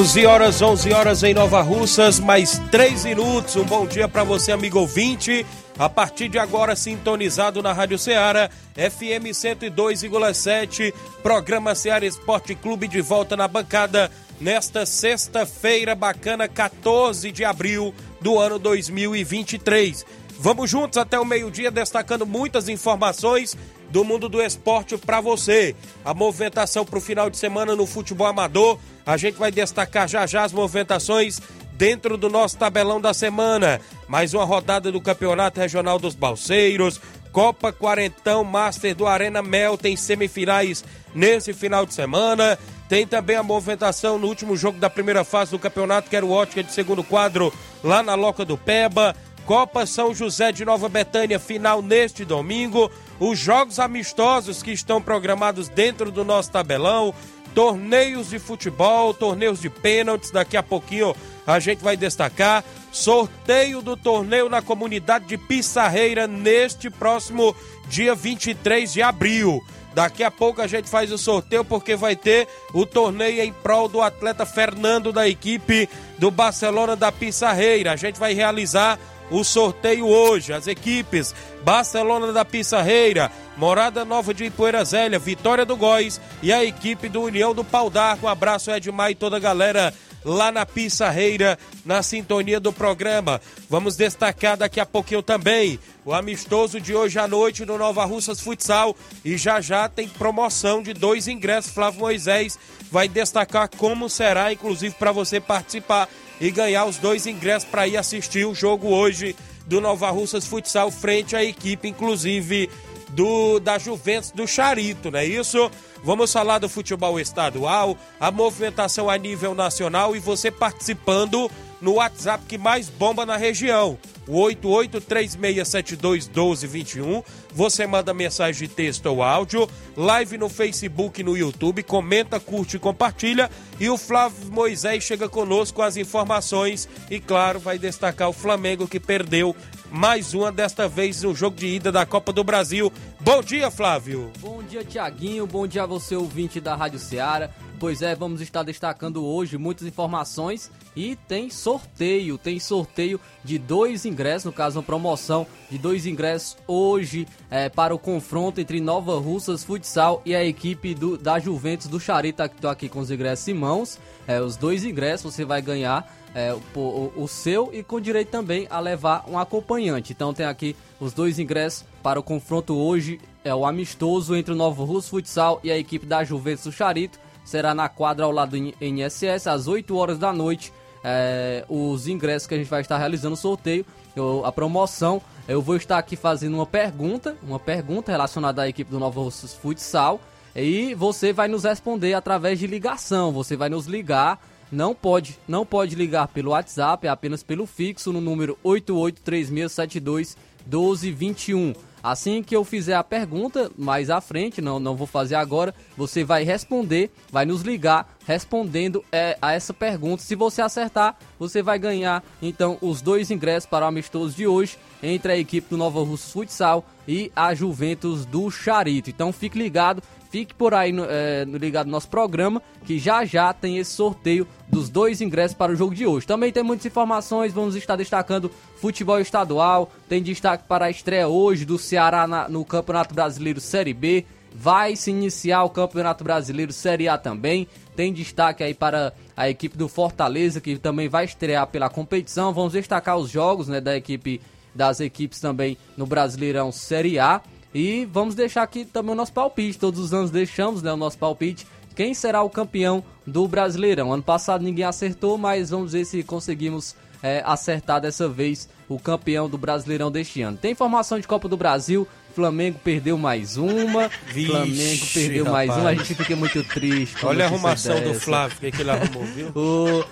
11 horas, 11 horas em Nova Russas, mais 3 minutos. Um bom dia para você, amigo ouvinte. A partir de agora, sintonizado na Rádio Ceará, FM 102,7, programa Ceará Esporte Clube de volta na bancada nesta sexta-feira bacana, 14 de abril do ano 2023. Vamos juntos até o meio-dia, destacando muitas informações do mundo do esporte para você. A movimentação para o final de semana no futebol amador a gente vai destacar já já as movimentações dentro do nosso tabelão da semana. Mais uma rodada do Campeonato Regional dos Balseiros. Copa Quarentão Master do Arena Mel tem semifinais nesse final de semana. Tem também a movimentação no último jogo da primeira fase do campeonato, que era o Ótica de segundo quadro, lá na Loca do Peba. Copa São José de Nova Betânia, final neste domingo. Os jogos amistosos que estão programados dentro do nosso tabelão torneios de futebol, torneios de pênaltis, daqui a pouquinho a gente vai destacar. Sorteio do torneio na comunidade de Pissarreira neste próximo dia 23 de abril. Daqui a pouco a gente faz o sorteio porque vai ter o torneio em prol do atleta Fernando da equipe do Barcelona da Pissarreira. A gente vai realizar o sorteio hoje. As equipes Barcelona da Pissarreira, Morada Nova de Ipoeira Zélia, Vitória do Góis e a equipe do União do Pau d'Arco. Um abraço Edmar e toda a galera lá na Pissarreira, na sintonia do programa. Vamos destacar daqui a pouquinho também o amistoso de hoje à noite no Nova Russas Futsal e já já tem promoção de dois ingressos. Flávio Moisés vai destacar como será, inclusive para você participar e ganhar os dois ingressos para ir assistir o jogo hoje do Nova Russas Futsal frente à equipe, inclusive, do da Juventus do Charito, não é isso? Vamos falar do futebol estadual, a movimentação a nível nacional e você participando no WhatsApp que mais bomba na região o 8836721221. Você manda mensagem de texto ou áudio, live no Facebook e no YouTube, comenta, curte e compartilha. E o Flávio Moisés chega conosco com as informações e, claro, vai destacar o Flamengo que perdeu mais uma, desta vez no jogo de ida da Copa do Brasil. Bom dia, Flávio. Bom dia, Tiaguinho. Bom dia a você, ouvinte da Rádio Ceará. Pois é, vamos estar destacando hoje muitas informações e tem sorteio, tem sorteio de dois ingressos, no caso uma promoção de dois ingressos hoje é, para o confronto entre Nova Russas Futsal e a equipe do, da Juventus do Charita, que estou aqui com os ingressos em mãos. É, os dois ingressos você vai ganhar é, o, o, seu e com direito também a levar um acompanhante. Então tem aqui os dois ingressos para o confronto hoje, é o amistoso entre o Nova Russo Futsal e a equipe da Juventus Charito será na quadra ao lado do INSS, às 8 horas da noite. É, os ingressos que a gente vai estar realizando o sorteio, eu, a promoção. Eu vou estar aqui fazendo uma pergunta, uma pergunta relacionada à equipe do Novo Futsal. E você vai nos responder através de ligação. Você vai nos ligar. Não pode, não pode ligar pelo WhatsApp, é apenas pelo fixo no número 883672 1221. Assim que eu fizer a pergunta mais à frente, não, não vou fazer agora, você vai responder, vai nos ligar respondendo é, a essa pergunta. Se você acertar, você vai ganhar então os dois ingressos para o amistoso de hoje entre a equipe do Nova Russo Futsal e a Juventus do Charito. Então fique ligado, fique por aí no, é, ligado no nosso programa, que já já tem esse sorteio dos dois ingressos para o jogo de hoje. Também tem muitas informações, vamos estar destacando futebol estadual, tem destaque para a estreia hoje do Ceará na, no Campeonato Brasileiro Série B. Vai se iniciar o Campeonato Brasileiro Série A também. Tem destaque aí para a equipe do Fortaleza, que também vai estrear pela competição. Vamos destacar os jogos né, da equipe das equipes também no Brasileirão Série A. E vamos deixar aqui também o nosso palpite. Todos os anos deixamos né, o nosso palpite. Quem será o campeão do Brasileirão? Ano passado ninguém acertou, mas vamos ver se conseguimos é, acertar dessa vez o campeão do Brasileirão deste ano. Tem informação de Copa do Brasil. Flamengo perdeu mais uma. Vixe, Flamengo perdeu rapaz. mais uma. A gente fica muito triste. Olha a arrumação dessa. do Flávio, o que, ele arrumou, viu? o,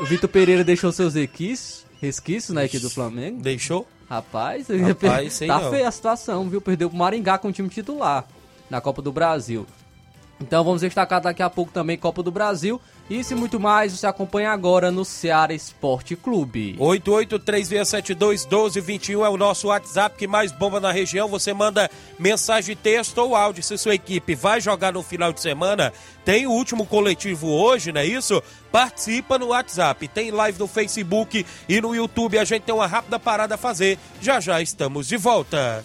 o Vitor Pereira deixou seus resquícios, resquícios na equipe do Flamengo. Deixou? Rapaz, Rapaz tá feia a situação, viu? Perdeu pro Maringá com o time titular na Copa do Brasil. Então vamos destacar daqui a pouco também Copa do Brasil. Isso e muito mais você acompanha agora no Ceará Esporte Clube. 8836721221 é o nosso WhatsApp que mais bomba na região. Você manda mensagem, texto ou áudio. Se sua equipe vai jogar no final de semana, tem o último coletivo hoje, não é isso? Participa no WhatsApp. Tem live no Facebook e no YouTube. A gente tem uma rápida parada a fazer. Já já estamos de volta.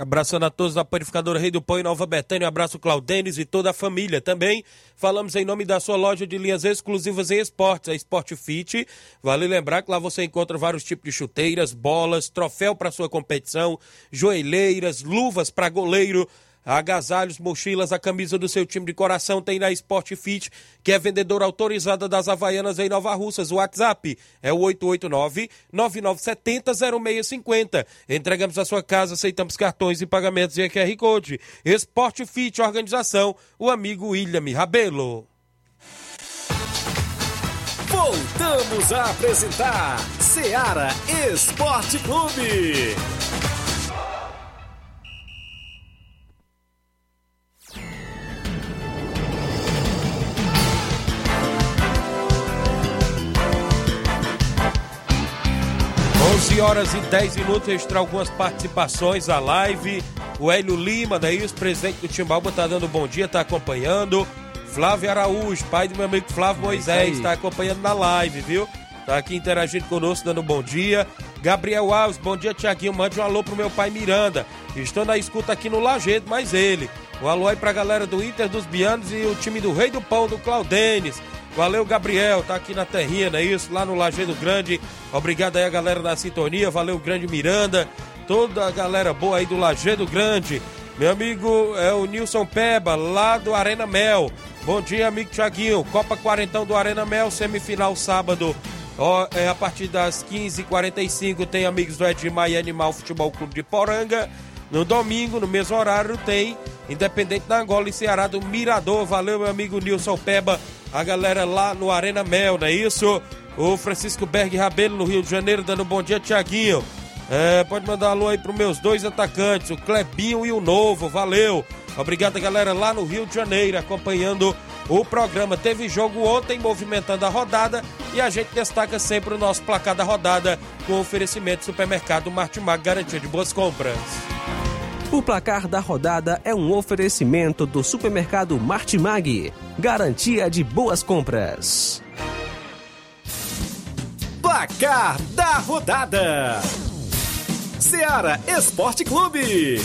Abraçando a todos da Panificadora Rei do Pão em Nova Betânia. Um abraço Claudenes e toda a família. Também falamos em nome da sua loja de linhas exclusivas em esportes, a Sport Fit. Vale lembrar que lá você encontra vários tipos de chuteiras, bolas, troféu para sua competição, joelheiras, luvas para goleiro agasalhos, mochilas, a camisa do seu time de coração tem na Sport Fit, que é vendedora autorizada das Havaianas em Nova Russas. O WhatsApp é o 889-9970-0650. Entregamos a sua casa, aceitamos cartões e pagamentos em QR Code. Sport Fit, organização, o amigo William Rabelo. Voltamos a apresentar Seara Esporte Clube. 11 horas e 10 minutos, registrar algumas participações à live. O Hélio Lima, né, isso, presidente do Timbalba, tá dando bom dia, tá acompanhando. Flávio Araújo, pai do meu amigo Flávio Moisés, está acompanhando na live, viu? Tá aqui interagindo conosco, dando bom dia. Gabriel Alves, bom dia, Tiaguinho. Mande um alô pro meu pai Miranda. Estou na escuta aqui no Lajedo, mas ele. Um alô aí pra galera do Inter dos Bianos e o time do Rei do Pão, do Claudenes. Valeu, Gabriel, tá aqui na terrinha, não é isso? Lá no Lajeado Grande. Obrigado aí a galera da sintonia. Valeu, Grande Miranda. Toda a galera boa aí do Lajeado Grande. Meu amigo é o Nilson Peba, lá do Arena Mel. Bom dia, amigo Tiaguinho. Copa Quarentão do Arena Mel, semifinal sábado. É, a partir das 15h45 tem amigos do Edmar e Animal Futebol Clube de Poranga. No domingo, no mesmo horário, tem Independente da Angola e Ceará do Mirador. Valeu, meu amigo Nilson Peba a galera lá no Arena Mel, não é isso? O Francisco Berg Rabelo no Rio de Janeiro dando um bom dia, Tiaguinho. É, pode mandar alô aí pros meus dois atacantes, o Clebinho e o Novo, valeu. Obrigado, galera, lá no Rio de Janeiro, acompanhando o programa. Teve jogo ontem movimentando a rodada e a gente destaca sempre o nosso placar da rodada com oferecimento do supermercado Martimag, garantia de boas compras. O placar da rodada é um oferecimento do supermercado Martimag. Garantia de boas compras. Placar da rodada: Seara Esporte Clube.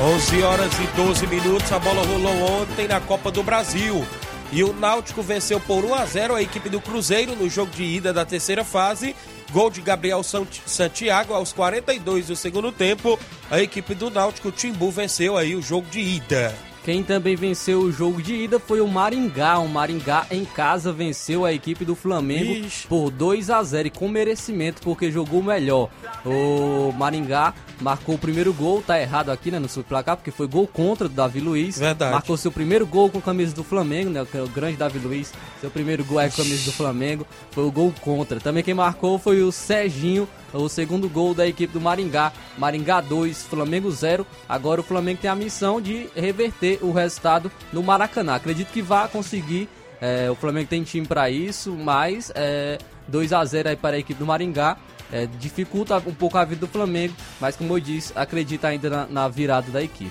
Onze horas e 12 minutos, a bola rolou ontem na Copa do Brasil. E o Náutico venceu por 1 a 0 a equipe do Cruzeiro no jogo de ida da terceira fase Gol de Gabriel Santiago aos 42 do segundo tempo. A equipe do Náutico Timbu venceu aí o jogo de ida. Quem também venceu o jogo de ida foi o Maringá. O Maringá em casa venceu a equipe do Flamengo Ixi. por 2 a 0 e com merecimento porque jogou melhor. O Maringá marcou o primeiro gol, tá errado aqui, né, no seu placar, porque foi gol contra do Davi Luiz. Verdade. Marcou seu primeiro gol com a camisa do Flamengo, né, o grande Davi Luiz. Seu primeiro gol é com a camisa do Flamengo, foi o gol contra. Também quem marcou foi o Serginho o segundo gol da equipe do Maringá. Maringá 2, Flamengo 0. Agora o Flamengo tem a missão de reverter o resultado no Maracanã. Acredito que vai conseguir. É, o Flamengo tem time para isso, mas é, 2 a 0 aí para a equipe do Maringá. É, dificulta um pouco a vida do Flamengo, mas como eu disse, acredita ainda na, na virada da equipe.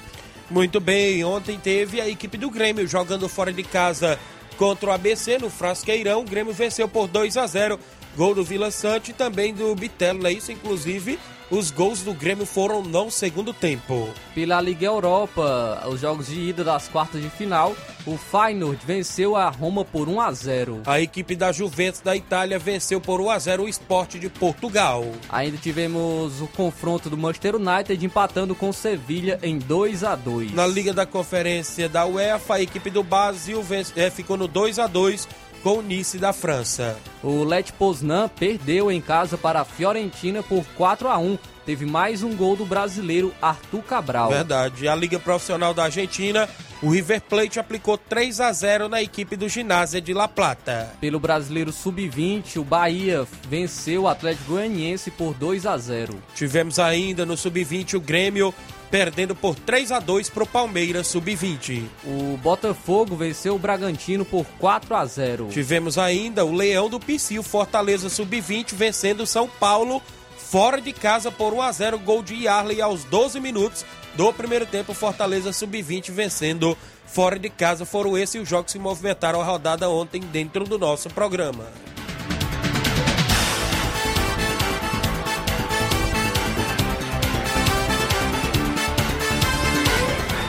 Muito bem, ontem teve a equipe do Grêmio jogando fora de casa contra o ABC no Frasqueirão. O Grêmio venceu por 2 a 0 Gol do Vila Sante e também do Bitelo, é isso? Inclusive, os gols do Grêmio foram no segundo tempo. Pela Liga Europa, os jogos de ida das quartas de final, o Feyenoord venceu a Roma por 1 a 0. A equipe da Juventus da Itália venceu por 1 a 0 o Sport de Portugal. Ainda tivemos o confronto do Manchester United empatando com o Sevilha em 2 a 2. Na Liga da Conferência da UEFA, a equipe do Brasil é, ficou no 2 a 2 com o Nice da França. O Let Poznan perdeu em casa para a Fiorentina por 4 a 1. Teve mais um gol do brasileiro Arthur Cabral. Verdade. A Liga Profissional da Argentina, o River Plate aplicou 3 a 0 na equipe do Ginásio de La Plata. Pelo brasileiro Sub-20, o Bahia venceu o Atlético Goianiense por 2 a 0. Tivemos ainda no Sub-20 o Grêmio perdendo por 3 a 2 para o Palmeiras Sub-20. O Botafogo venceu o Bragantino por 4 a 0. Tivemos ainda o Leão do Pici, o Fortaleza Sub-20 vencendo o São Paulo fora de casa por 1 a 0 gol de Yarley aos 12 minutos do primeiro tempo, Fortaleza Sub-20 vencendo fora de casa. Foram esses os jogos que se movimentaram a rodada ontem dentro do nosso programa.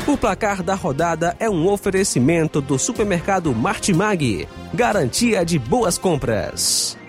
O placar da rodada é um oferecimento do supermercado Martimag. Garantia de boas compras.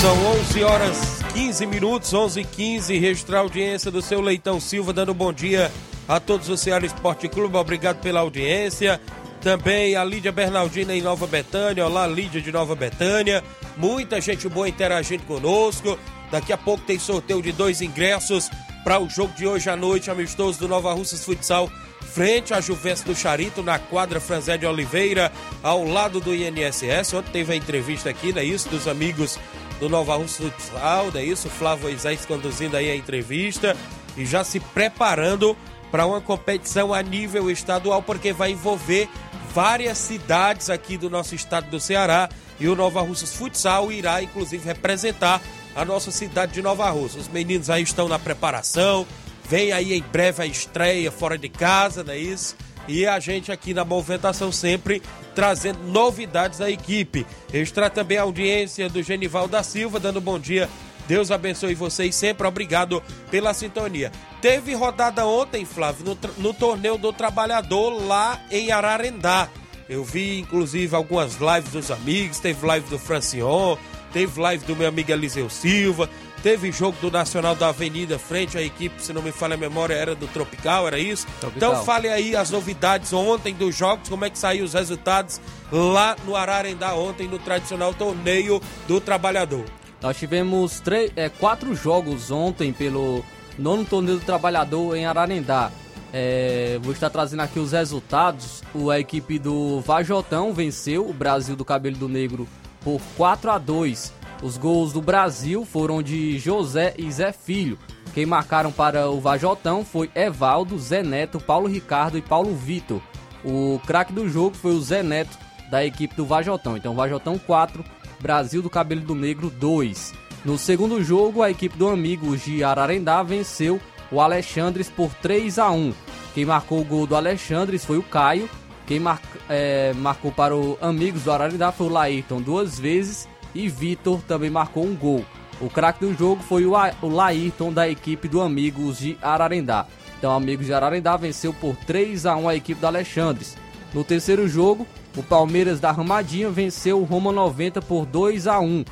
São 11 horas 15 minutos, 11 e 15. Registrar a audiência do seu Leitão Silva, dando bom dia a todos o Ceará Esporte Clube. Obrigado pela audiência. Também a Lídia Bernardina em Nova Betânia. Olá, Lídia de Nova Betânia. Muita gente boa interagindo conosco. Daqui a pouco tem sorteio de dois ingressos para o jogo de hoje à noite, amistoso do Nova Russas Futsal, frente à Juventus do Charito, na quadra Franzé de Oliveira, ao lado do INSS. Ontem teve a entrevista aqui, não é isso? Dos amigos do Nova Russas Futsal, é isso? Flávio Moisés conduzindo aí a entrevista e já se preparando para uma competição a nível estadual, porque vai envolver várias cidades aqui do nosso estado do Ceará e o Nova Russas Futsal irá inclusive representar a nossa cidade de Nova Rússia. Os meninos aí estão na preparação, vem aí em breve a estreia fora de casa, não é isso? E a gente aqui na movimentação sempre trazendo novidades da equipe. Extra também a audiência do Genival da Silva, dando bom dia. Deus abençoe vocês sempre. Obrigado pela sintonia. Teve rodada ontem, Flávio, no, no torneio do trabalhador lá em Ararendá. Eu vi, inclusive, algumas lives dos amigos, teve live do Francion, teve live do meu amigo Eliseu Silva, teve jogo do Nacional da Avenida frente à equipe, se não me falha a memória, era do Tropical, era isso? Tropical. Então fale aí as novidades ontem dos jogos, como é que saiu os resultados lá no Ararendá ontem no tradicional torneio do Trabalhador. Nós tivemos três, é, quatro jogos ontem pelo nono torneio do Trabalhador em Ararendá. É, vou estar trazendo aqui os resultados. O, a equipe do Vajotão venceu o Brasil do Cabelo do Negro por 4 a 2. Os gols do Brasil foram de José e Zé Filho. Quem marcaram para o Vajotão foi Evaldo, Zé Neto, Paulo Ricardo e Paulo Vitor. O craque do jogo foi o Zé Neto da equipe do Vajotão. Então, Vajotão 4, Brasil do Cabelo do Negro 2. No segundo jogo, a equipe do Amigos de Ararendá venceu o Alexandres por 3 a 1. Quem marcou o gol do Alexandres foi o Caio quem mar, é, marcou para o Amigos do Ararindá foi o Laírton duas vezes e Vitor também marcou um gol. O craque do jogo foi o, Laírton da equipe do Amigos de Ararendá. Então, Amigos de Ararendá venceu por 3 a 1 a equipe do Alexandres. No terceiro jogo, o Palmeiras da Ramadinha venceu o Roma 90 por 2 a 1.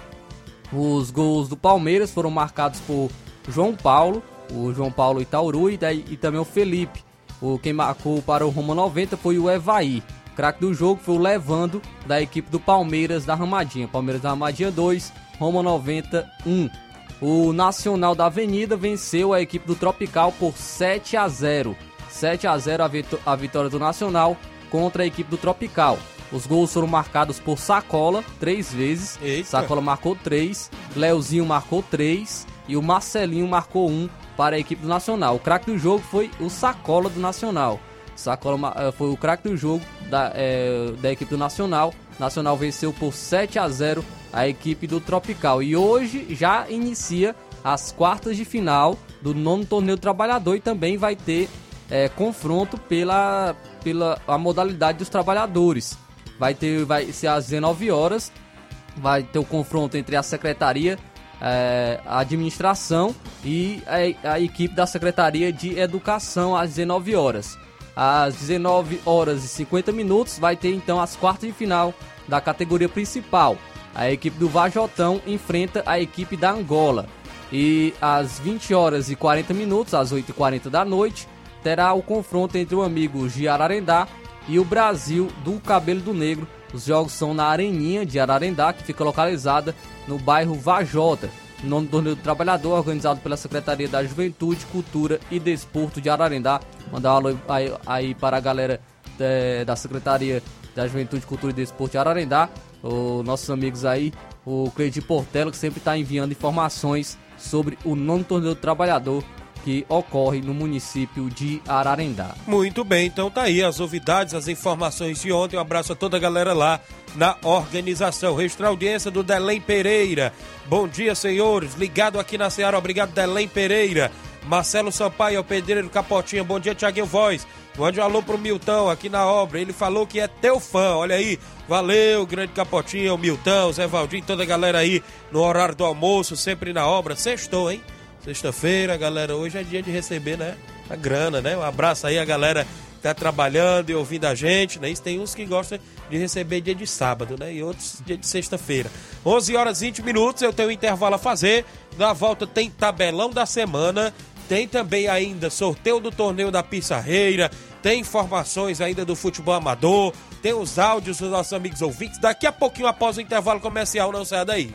Os gols do Palmeiras foram marcados por João Paulo, o João Paulo Itauru e, daí, e também o Felipe. O quem marcou para o Roma 90 foi o Evaí. O craque do jogo foi o Levando da equipe do Palmeiras da Ramadinha. Palmeiras da Ramadinha 2, Roma 90 1. O Nacional da Avenida venceu a equipe do Tropical por 7 a 0. 7 a 0 a, vitória do Nacional contra a equipe do Tropical. Os gols foram marcados por Sacola três vezes. Eita. Sacola marcou três, Leozinho marcou três e o Marcelinho marcou um para a equipe do Nacional. O craque do jogo foi o Sacola do Nacional. Sacola eh, foi o craque do jogo da, é, da equipe do Nacional. Nacional venceu por 7 a 0 a equipe do Tropical. E hoje já inicia as quartas de final do nono torneio trabalhador e também vai ter é, confronto pela, pela a modalidade dos trabalhadores. Vai ter vai ser às 19 horas, vai ter o confronto entre a secretaria, é, a administração e a, a equipe da Secretaria de Educação às 19 horas. Às 19 horas e 50 minutos vai ter então as quartas de final da categoria principal. A equipe do Vajotão enfrenta a equipe da Angola. E às 20 horas e 40 minutos, às 8h40 da noite, terá o confronto entre o amigo de Ararendá e o Brasil do Cabelo do Negro. Os jogos são na Areninha de Ararendá, que fica localizada no bairro Vajota, no torneio do trabalhador, organizado pela Secretaria da Juventude, Cultura e Desporto de Ararendá. Mandar um alô aí, aí para a galera é, da Secretaria da Juventude, Cultura e Desporto de Ararendá, os nossos amigos aí, o Cleide Portelo, que sempre está enviando informações sobre o nono torneio do trabalhador que ocorre no município de Ararendá. Muito bem, então tá aí as novidades, as informações de ontem. Um abraço a toda a galera lá na organização. Registrar audiência do Delém Pereira. Bom dia, senhores. Ligado aqui na Ceará. Obrigado, Delém Pereira. Marcelo Sampaio, pedreiro Capotinha. Bom dia, Tiaguinho Voz. Mande um alô pro Milton aqui na obra. Ele falou que é teu fã. Olha aí. Valeu, grande Capotinha, o Milton, o Zé Valdir, toda a galera aí no horário do almoço, sempre na obra. Sextou, hein? Sexta-feira, galera. Hoje é dia de receber, né? A grana, né? Um abraço aí a galera que tá trabalhando e ouvindo a gente, né? Isso tem uns que gostam de receber dia de sábado, né? E outros dia de sexta-feira. 11 horas e 20 minutos, eu tenho um intervalo a fazer. Na volta tem tabelão da semana. Tem também ainda sorteio do torneio da Pissarreira, tem informações ainda do futebol amador, tem os áudios dos nossos amigos ouvintes. Daqui a pouquinho, após o intervalo comercial, não saia daí.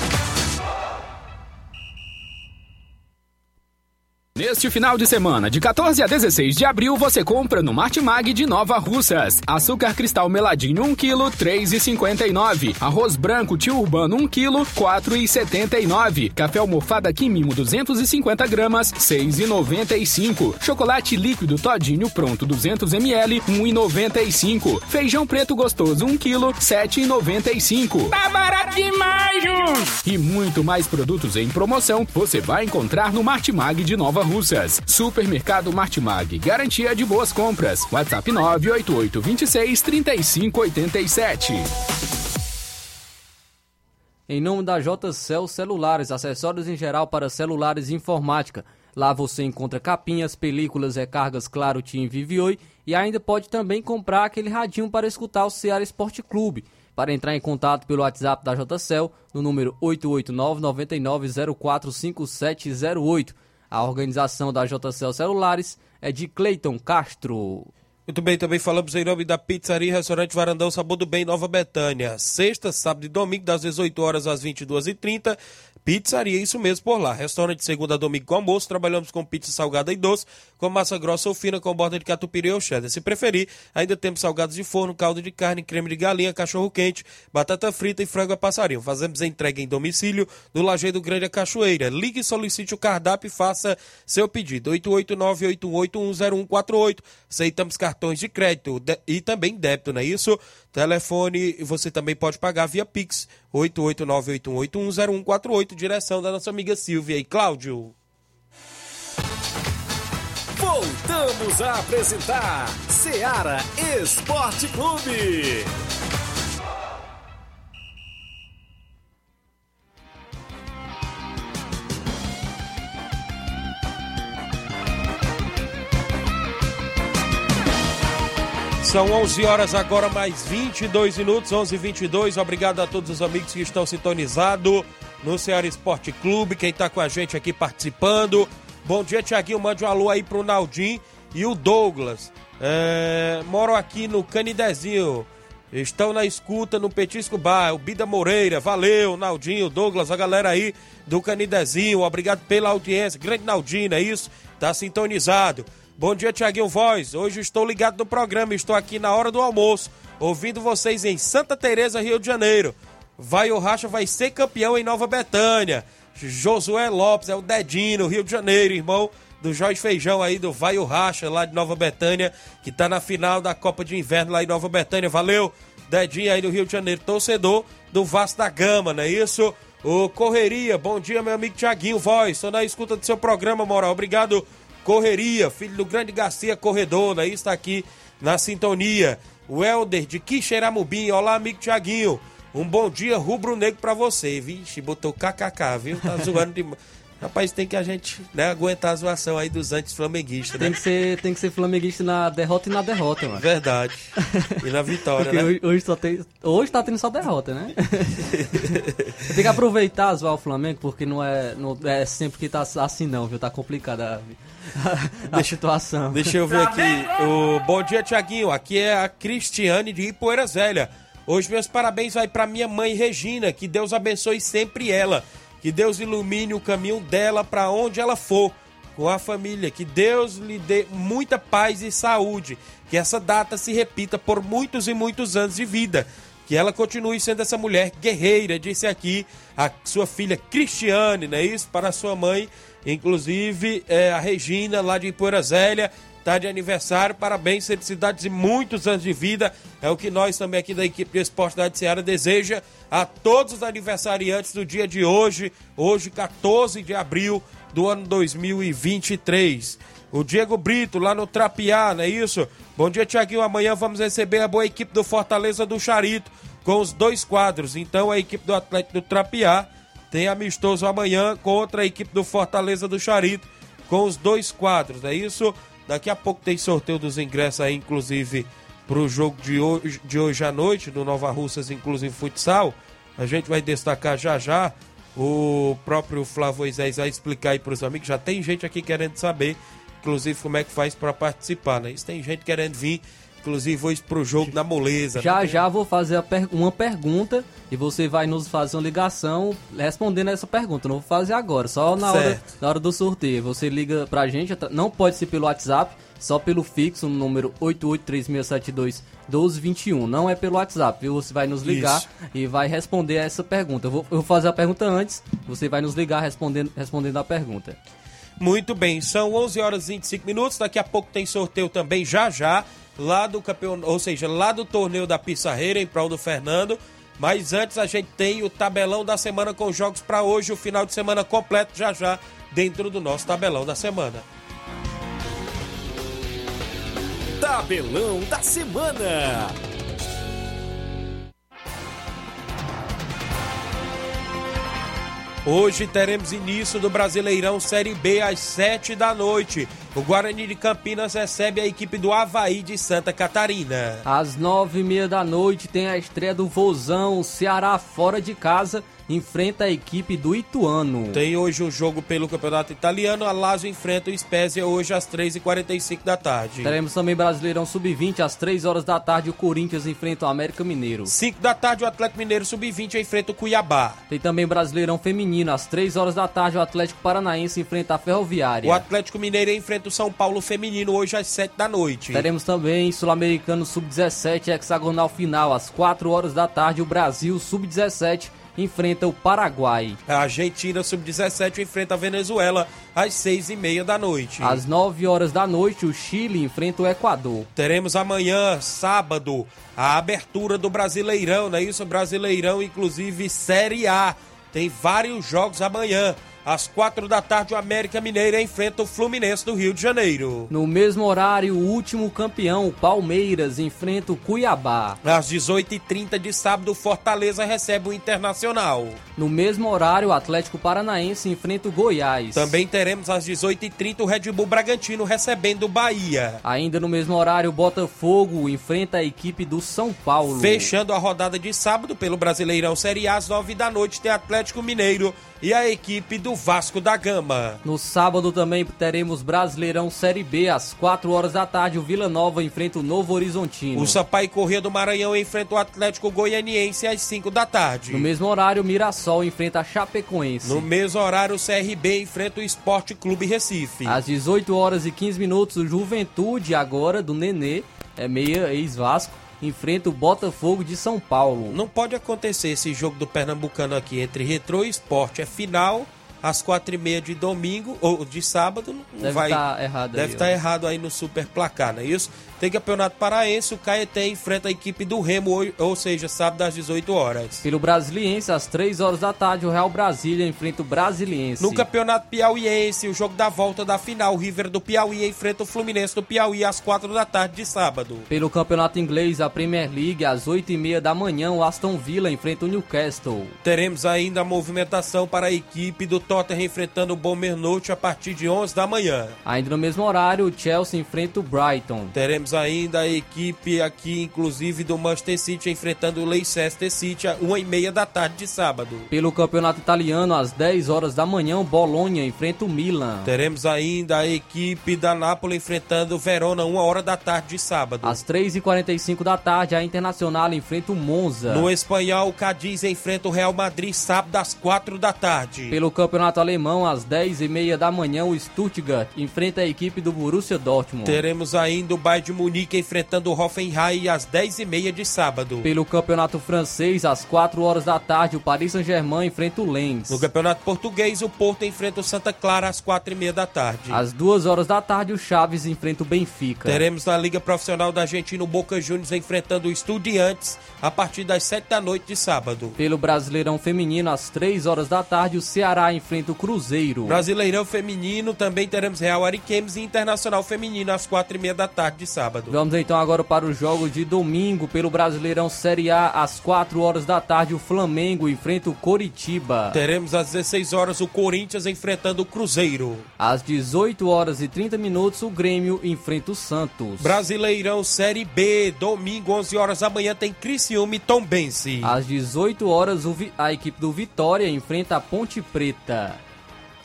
Neste final de semana, de 14 a 16 de abril, você compra no Martimag de Nova Russas. Açúcar cristal meladinho 1 kg, 3,59. Arroz branco tio urbano 1 kg, 4,79. Café almofada Quimimo 250 gramas, 6,95. Chocolate líquido Todinho pronto 200 ml, 1,95. Feijão preto gostoso 1 kg, 7,95. Tá barato demais, Jus! E muito mais produtos em promoção você vai encontrar no Martimag de Nova Russas. Russas. Supermercado Martimag, garantia de boas compras. WhatsApp 988 26 35 87. Em nome da JCL Celulares, acessórios em geral para celulares e informática. Lá você encontra capinhas, películas, recargas Claro, TIM, Vivioi e ainda pode também comprar aquele radinho para escutar o Ceará Esporte Clube. Para entrar em contato pelo WhatsApp da JCL no número 889 99045708 a organização da JCL Celulares é de Cleiton Castro. Muito bem, também falamos em nome da Pizzaria e Restaurante Varandão Sabor do Bem Nova Betânia. Sexta, sábado e domingo, das 18 horas às 22h30. Pizzaria, isso mesmo por lá. Restaurante de segunda a domingo com almoço. Trabalhamos com pizza salgada e doce, com massa grossa ou fina, com borda de catupiry ou cheddar. Se preferir, ainda temos salgados de forno, caldo de carne, creme de galinha, cachorro quente, batata frita e frango a passarinho. Fazemos entrega em domicílio no Lajeado Grande a Cachoeira. Ligue e solicite o cardápio e faça seu pedido. 889-8810148. Aceitamos cartões de crédito e também débito, não é isso? Telefone, você também pode pagar via Pix, 889-81810148, direção da nossa amiga Silvia e Cláudio. Voltamos a apresentar Seara Esporte Clube. São 11 horas agora, mais 22 minutos, 11 h 22 Obrigado a todos os amigos que estão sintonizados no Ceará Esporte Clube, quem está com a gente aqui participando. Bom dia, Tiaguinho. Mande um alô aí pro Naldim e o Douglas. É, moram aqui no Canidezinho. Estão na escuta no Petisco Bar, o Bida Moreira, valeu, Naldinho, Douglas, a galera aí do Canidezinho, obrigado pela audiência, grande Naldinho, é isso? Tá sintonizado. Bom dia, Tiaguinho Voz. Hoje estou ligado no programa, estou aqui na hora do almoço, ouvindo vocês em Santa Teresa, Rio de Janeiro. Vai o Racha vai ser campeão em Nova Betânia. Josué Lopes é o Dedinho, Rio de Janeiro, irmão do Jorge Feijão aí do Vai o Racha lá de Nova Betânia, que tá na final da Copa de Inverno lá em Nova Betânia. Valeu, Dedinho aí do Rio de Janeiro, torcedor do Vasco da Gama, não é isso? O Correria, bom dia, meu amigo Tiaguinho Voz, estou na escuta do seu programa, moral. Obrigado, Correria, filho do grande Garcia Corredor, né? Está aqui na sintonia. O Helder de Quixeramobim, olá, amigo Tiaguinho. Um bom dia rubro-negro pra você. Vixe, botou kkk, viu? Tá zoando demais. Rapaz, tem que a gente né, aguentar a zoação aí dos antes-flamenguistas, né? Tem que, ser, tem que ser flamenguista na derrota e na derrota, mano. Verdade. E na vitória, Porque né? hoje, hoje, só tem, hoje tá tendo só derrota, né? tem que aproveitar zoar o Flamengo, porque não é, não é sempre que tá assim não, viu? Tá complicada a, a situação. Deixa eu ver aqui. O bom dia, Tiaguinho. Aqui é a Cristiane de Ipoeiras Velha. Hoje meus parabéns vai para minha mãe Regina, que Deus abençoe sempre ela, que Deus ilumine o caminho dela para onde ela for com a família, que Deus lhe dê muita paz e saúde, que essa data se repita por muitos e muitos anos de vida, que ela continue sendo essa mulher guerreira, disse aqui a sua filha Cristiane, não é isso? Para a sua mãe, inclusive é, a Regina lá de Ipoeiras Velha, tá de aniversário, parabéns, felicidades e muitos anos de vida. É o que nós também aqui da equipe de esporte da Seara deseja a todos os aniversariantes do dia de hoje, hoje 14 de abril do ano 2023. O Diego Brito lá no Trapiá, não é isso? Bom dia, Tiaguinho. Amanhã vamos receber a boa equipe do Fortaleza do Charito com os dois quadros. Então a equipe do Atlético do Trapiá tem amistoso amanhã contra a equipe do Fortaleza do Charito com os dois quadros, é isso? Daqui a pouco tem sorteio dos ingressos aí, inclusive, para o jogo de hoje, de hoje à noite, do Nova Russas, inclusive futsal. A gente vai destacar já já. O próprio Flávio Moisés vai explicar aí para os amigos. Já tem gente aqui querendo saber, inclusive, como é que faz para participar, né? Isso tem gente querendo vir, inclusive, hoje para o jogo da moleza. Já né? já vou fazer per uma pergunta e você vai nos fazer uma ligação respondendo essa pergunta. Não vou fazer agora, só na hora, na hora do sorteio. Você liga pra gente, não pode ser pelo WhatsApp, só pelo fixo, no número 8836721221. Não é pelo WhatsApp, viu? Você vai nos ligar Isso. e vai responder a essa pergunta. Eu vou, eu vou fazer a pergunta antes, você vai nos ligar respondendo, respondendo a pergunta. Muito bem, são 11 horas e 25 minutos. Daqui a pouco tem sorteio também, já já, lá do campeonato, ou seja, lá do torneio da Pissarreira, em prol do Fernando. Mas antes a gente tem o tabelão da semana com jogos para hoje, o final de semana completo, já já, dentro do nosso tabelão da semana. Tabelão da semana. Hoje teremos início do Brasileirão Série B às 7 da noite. O Guarani de Campinas recebe a equipe do Havaí de Santa Catarina. Às nove e meia da noite tem a estreia do Vozão, Ceará fora de casa, enfrenta a equipe do Ituano. Tem hoje um jogo pelo Campeonato Italiano. A Lazio enfrenta o Spezia hoje às 3h45 da tarde. Teremos também Brasileirão Sub-20, às 3 horas da tarde o Corinthians enfrenta o América Mineiro. 5 da tarde, o Atlético Mineiro Sub-20 enfrenta o Cuiabá. Tem também Brasileirão Feminino, às 3 horas da tarde o Atlético Paranaense enfrenta a Ferroviária. O Atlético Mineiro enfrenta o São Paulo Feminino hoje às 7 da noite. Teremos também Sul-Americano Sub-17, hexagonal final, às 4 horas da tarde o Brasil Sub-17 enfrenta o Paraguai. A Argentina Sub-17 enfrenta a Venezuela às 6 e meia da noite. Às 9 horas da noite o Chile enfrenta o Equador. Teremos amanhã, sábado, a abertura do Brasileirão, não é isso? Brasileirão, inclusive Série A. Tem vários jogos amanhã. Às quatro da tarde, o América Mineiro enfrenta o Fluminense do Rio de Janeiro. No mesmo horário, o último campeão, o Palmeiras, enfrenta o Cuiabá. Às 18h30 de sábado, Fortaleza recebe o Internacional. No mesmo horário, o Atlético Paranaense enfrenta o Goiás. Também teremos às 18h30 o Red Bull Bragantino recebendo o Bahia. Ainda no mesmo horário, o Botafogo enfrenta a equipe do São Paulo. Fechando a rodada de sábado pelo Brasileirão Série A, às 9 da noite, tem Atlético Mineiro e a equipe do Vasco da Gama. No sábado também teremos Brasileirão Série B, às 4 horas da tarde, o Vila Nova enfrenta o Novo Horizontino. O Sampaio Corrêa do Maranhão enfrenta o Atlético Goianiense às 5 da tarde. No mesmo horário, o Mirassol enfrenta a Chapecoense. No mesmo horário, o CRB enfrenta o Esporte Clube Recife. Às 18 horas e 15 minutos, o Juventude, agora do Nenê, é meia ex-Vasco, enfrenta o Botafogo de São Paulo. Não pode acontecer esse jogo do Pernambucano aqui entre Retrô e Esporte. É final às quatro e meia de domingo ou de sábado. Não Deve vai, tá errado Deve estar ó. errado aí no super placar, não é isso? Tem campeonato paraense, o Caeté enfrenta a equipe do Remo, ou, seja, sábado às 18 horas. Pelo Brasiliense, às 3 horas da tarde, o Real Brasília enfrenta o Brasiliense. No campeonato piauiense, o jogo da volta da final, o River do Piauí enfrenta o Fluminense do Piauí às 4 da tarde de sábado. Pelo campeonato inglês, a Premier League, às 8 e meia da manhã, o Aston Villa enfrenta o Newcastle. Teremos ainda a movimentação para a equipe do Tottenham enfrentando o Bournemouth a partir de 11 da manhã. Ainda no mesmo horário, o Chelsea enfrenta o Brighton. Teremos ainda a equipe aqui, inclusive, do Manchester City enfrentando o Leicester City a 1 e meia da tarde de sábado. Pelo campeonato italiano, às 10 horas da manhã, o Bolonha enfrenta o Milan. Teremos ainda a equipe da Nápoles enfrentando o Verona 1 hora da tarde de sábado. Às 3h45 da tarde, a Internacional enfrenta o Monza. No espanhol, o Cadiz enfrenta o Real Madrid sábado às 4 da tarde. Pelo campeonato alemão, às 10h30 da manhã, o Stuttgart enfrenta a equipe do Borussia Dortmund. Teremos ainda o Bayern de Munique enfrentando o Hoffenheim às 10h30 de sábado. Pelo campeonato francês, às 4 horas da tarde, o Paris Saint-Germain enfrenta o Lens. No campeonato português, o Porto enfrenta o Santa Clara às 4h30 da tarde. Às 2 horas da tarde, o Chaves enfrenta o Benfica. Teremos na Liga Profissional da Argentina o Boca Juniors enfrentando o Estudiantes a partir das 7 da noite de sábado. Pelo Brasileirão Feminino, às 3 horas da tarde, o Ceará enfrenta o Cruzeiro. Brasileirão Feminino também teremos Real Ariquemes e Internacional Feminino às 4h30 da tarde de sábado. Vamos então agora para o jogo de domingo pelo Brasileirão Série A, às 4 horas da tarde, o Flamengo enfrenta o Coritiba. Teremos às 16 horas o Corinthians enfrentando o Cruzeiro. Às 18 horas e 30 minutos, o Grêmio enfrenta o Santos. Brasileirão Série B, domingo 11 horas da manhã tem Criciúma e Tombense. Às 18 horas, a equipe do Vitória enfrenta a Ponte Preta.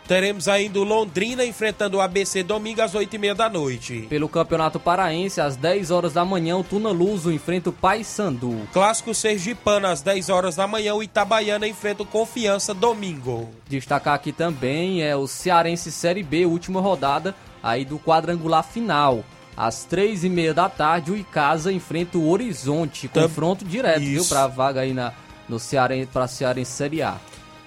Teremos ainda o Londrina enfrentando o ABC domingo às 8h30 da noite. Pelo Campeonato Paraense, às 10 horas da manhã, o Tuna Luso enfrenta o Paysandu. Clássico Sergipano às 10 horas da manhã, o Itabaiana enfrenta o Confiança domingo. Destacar aqui também é o Cearense Série B, última rodada aí do quadrangular final. Às três e meia da tarde, o Icasa enfrenta o Horizonte. Tam- Confronto direto, viu? Isso. Pra vaga aí na, no Cearense, pra Cearense Série A.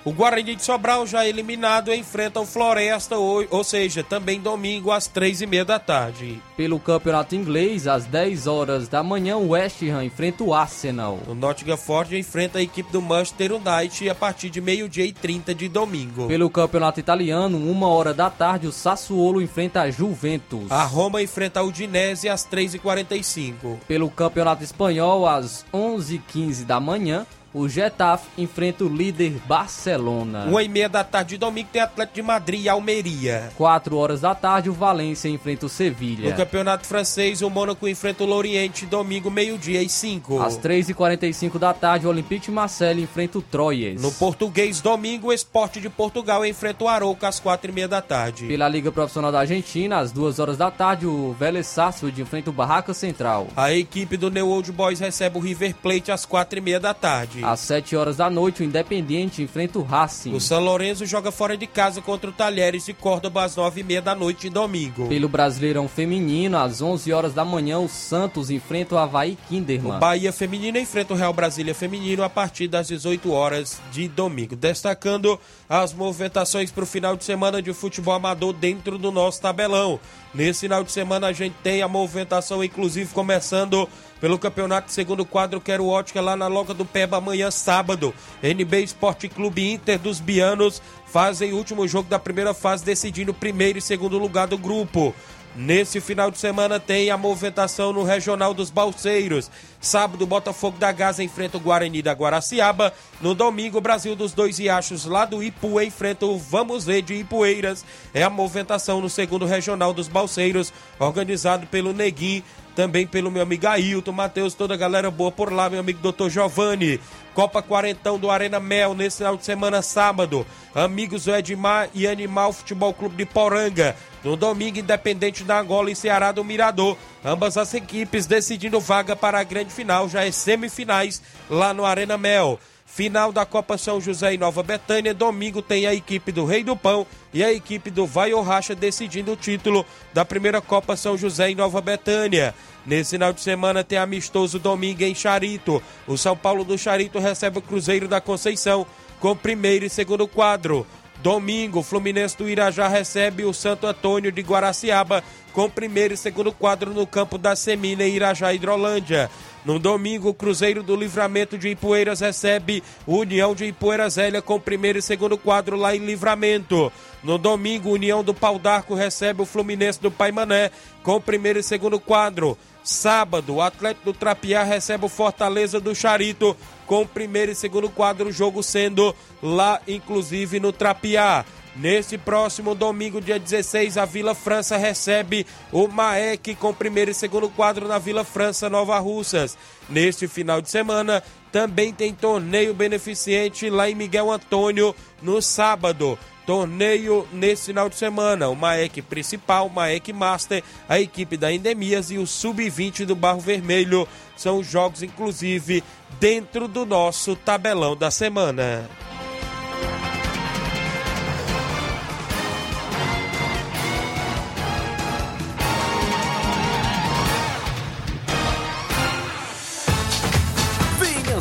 O Guarani de Sobral já eliminado enfrenta o Floresta, ou, ou seja, também domingo às 3h30 da tarde. Pelo Campeonato Inglês, às 10 horas da manhã, o West Ham enfrenta o Arsenal. O Nottingham Forest enfrenta a equipe do Manchester United a partir de meio-dia e 30 de domingo. Pelo Campeonato Italiano, uma hora da tarde, o Sassuolo enfrenta a Juventus. A Roma enfrenta a Udinese às 3h45. Pelo Campeonato Espanhol, às 11h15 da manhã, o Getafe enfrenta o líder Barcelona. Uma e meia da tarde de domingo tem Atlético de Madrid e Almeria. 4 horas da tarde, o Valência enfrenta o Sevilha. No Campeonato Francês, o Mônaco enfrenta o Lorient domingo, meio-dia e 5. Às 3h45 da tarde, o Olympique de Marseille enfrenta o Troyes. No português, domingo, o Esporte de Portugal enfrenta o Arouca às 4h30 da tarde. Pela Liga Profissional da Argentina, às 2 horas da tarde, o Vélez Sarsfield enfrenta o Barraca Central. A equipe do New Old Boys recebe o River Plate às 4h30 da tarde. Às 7 horas da noite, o Independiente enfrenta o Racing. O São Lourenço joga fora de casa contra o Talheres de Córdoba às 9h30 da noite de domingo. Pelo Brasileirão Feminino, às 11 horas da manhã, o Santos enfrenta o Havaí O Kinderman. Bahia Feminino enfrenta o Real Brasília Feminino a partir das 18 horas de domingo. Destacando as movimentações para o final de semana de futebol amador dentro do nosso tabelão. Nesse final de semana a gente tem a movimentação, inclusive, começando pelo campeonato segundo quadro Quero Ótica lá na Loca do Peba. Amanhã amanhã, sábado. NB Esporte Clube Inter dos Bianos fazem o último jogo da primeira fase, decidindo primeiro e segundo lugar do grupo. Nesse final de semana tem a movimentação no Regional dos Balseiros. Sábado, Botafogo da Gaza enfrenta o Guarani da Guaraciaba. No domingo, Brasil dos Dois Riachos, lá do Ipuê, enfrenta o Vamos Ver de Ipueiras. É a movimentação no segundo Regional dos Balseiros, organizado pelo Neguim, também pelo meu amigo Ailton, Matheus, toda a galera boa por lá, meu amigo Dr. Giovanni. Copa Quarentão do Arena Mel, nesse final de semana, sábado. Amigos do Edmar e Animal Futebol Clube de Poranga. No domingo, Independente da Angola e Ceará do Mirador. Ambas as equipes decidindo vaga para a grande final, já é semifinais lá no Arena Mel. Final da Copa São José e Nova Betânia. Domingo tem a equipe do Rei do Pão e a equipe do Vai ou Racha decidindo o título da primeira Copa São José em Nova Betânia. Nesse final de semana tem amistoso domingo em Charito. O São Paulo do Charito recebe o Cruzeiro da Conceição com primeiro e segundo quadro. Domingo, Fluminense do Irajá recebe o Santo Antônio de Guaraciaba com primeiro e segundo quadro no campo da Semina em Irajá, Hidrolândia. No domingo, o Cruzeiro do Livramento de Ipueiras recebe o União de Ipueiras Zélia com primeiro e segundo quadro lá em Livramento. No domingo, União do Pau d'Arco recebe o Fluminense do Paimané com primeiro e segundo quadro. Sábado, o Atlético do Trapiá recebe o Fortaleza do Charito com primeiro e segundo quadro, jogo sendo lá, inclusive, no Trapiá. Nesse próximo domingo, dia 16, a Vila França recebe o Maek com primeiro e segundo quadro na Vila França, Nova Russas. Neste final de semana, também tem torneio beneficente lá em Miguel Antônio no sábado. Torneio nesse final de semana. O Maek principal, o Maek Master, a equipe da Endemias e o Sub-20 do Barro Vermelho. São os jogos, inclusive, dentro do nosso tabelão da semana.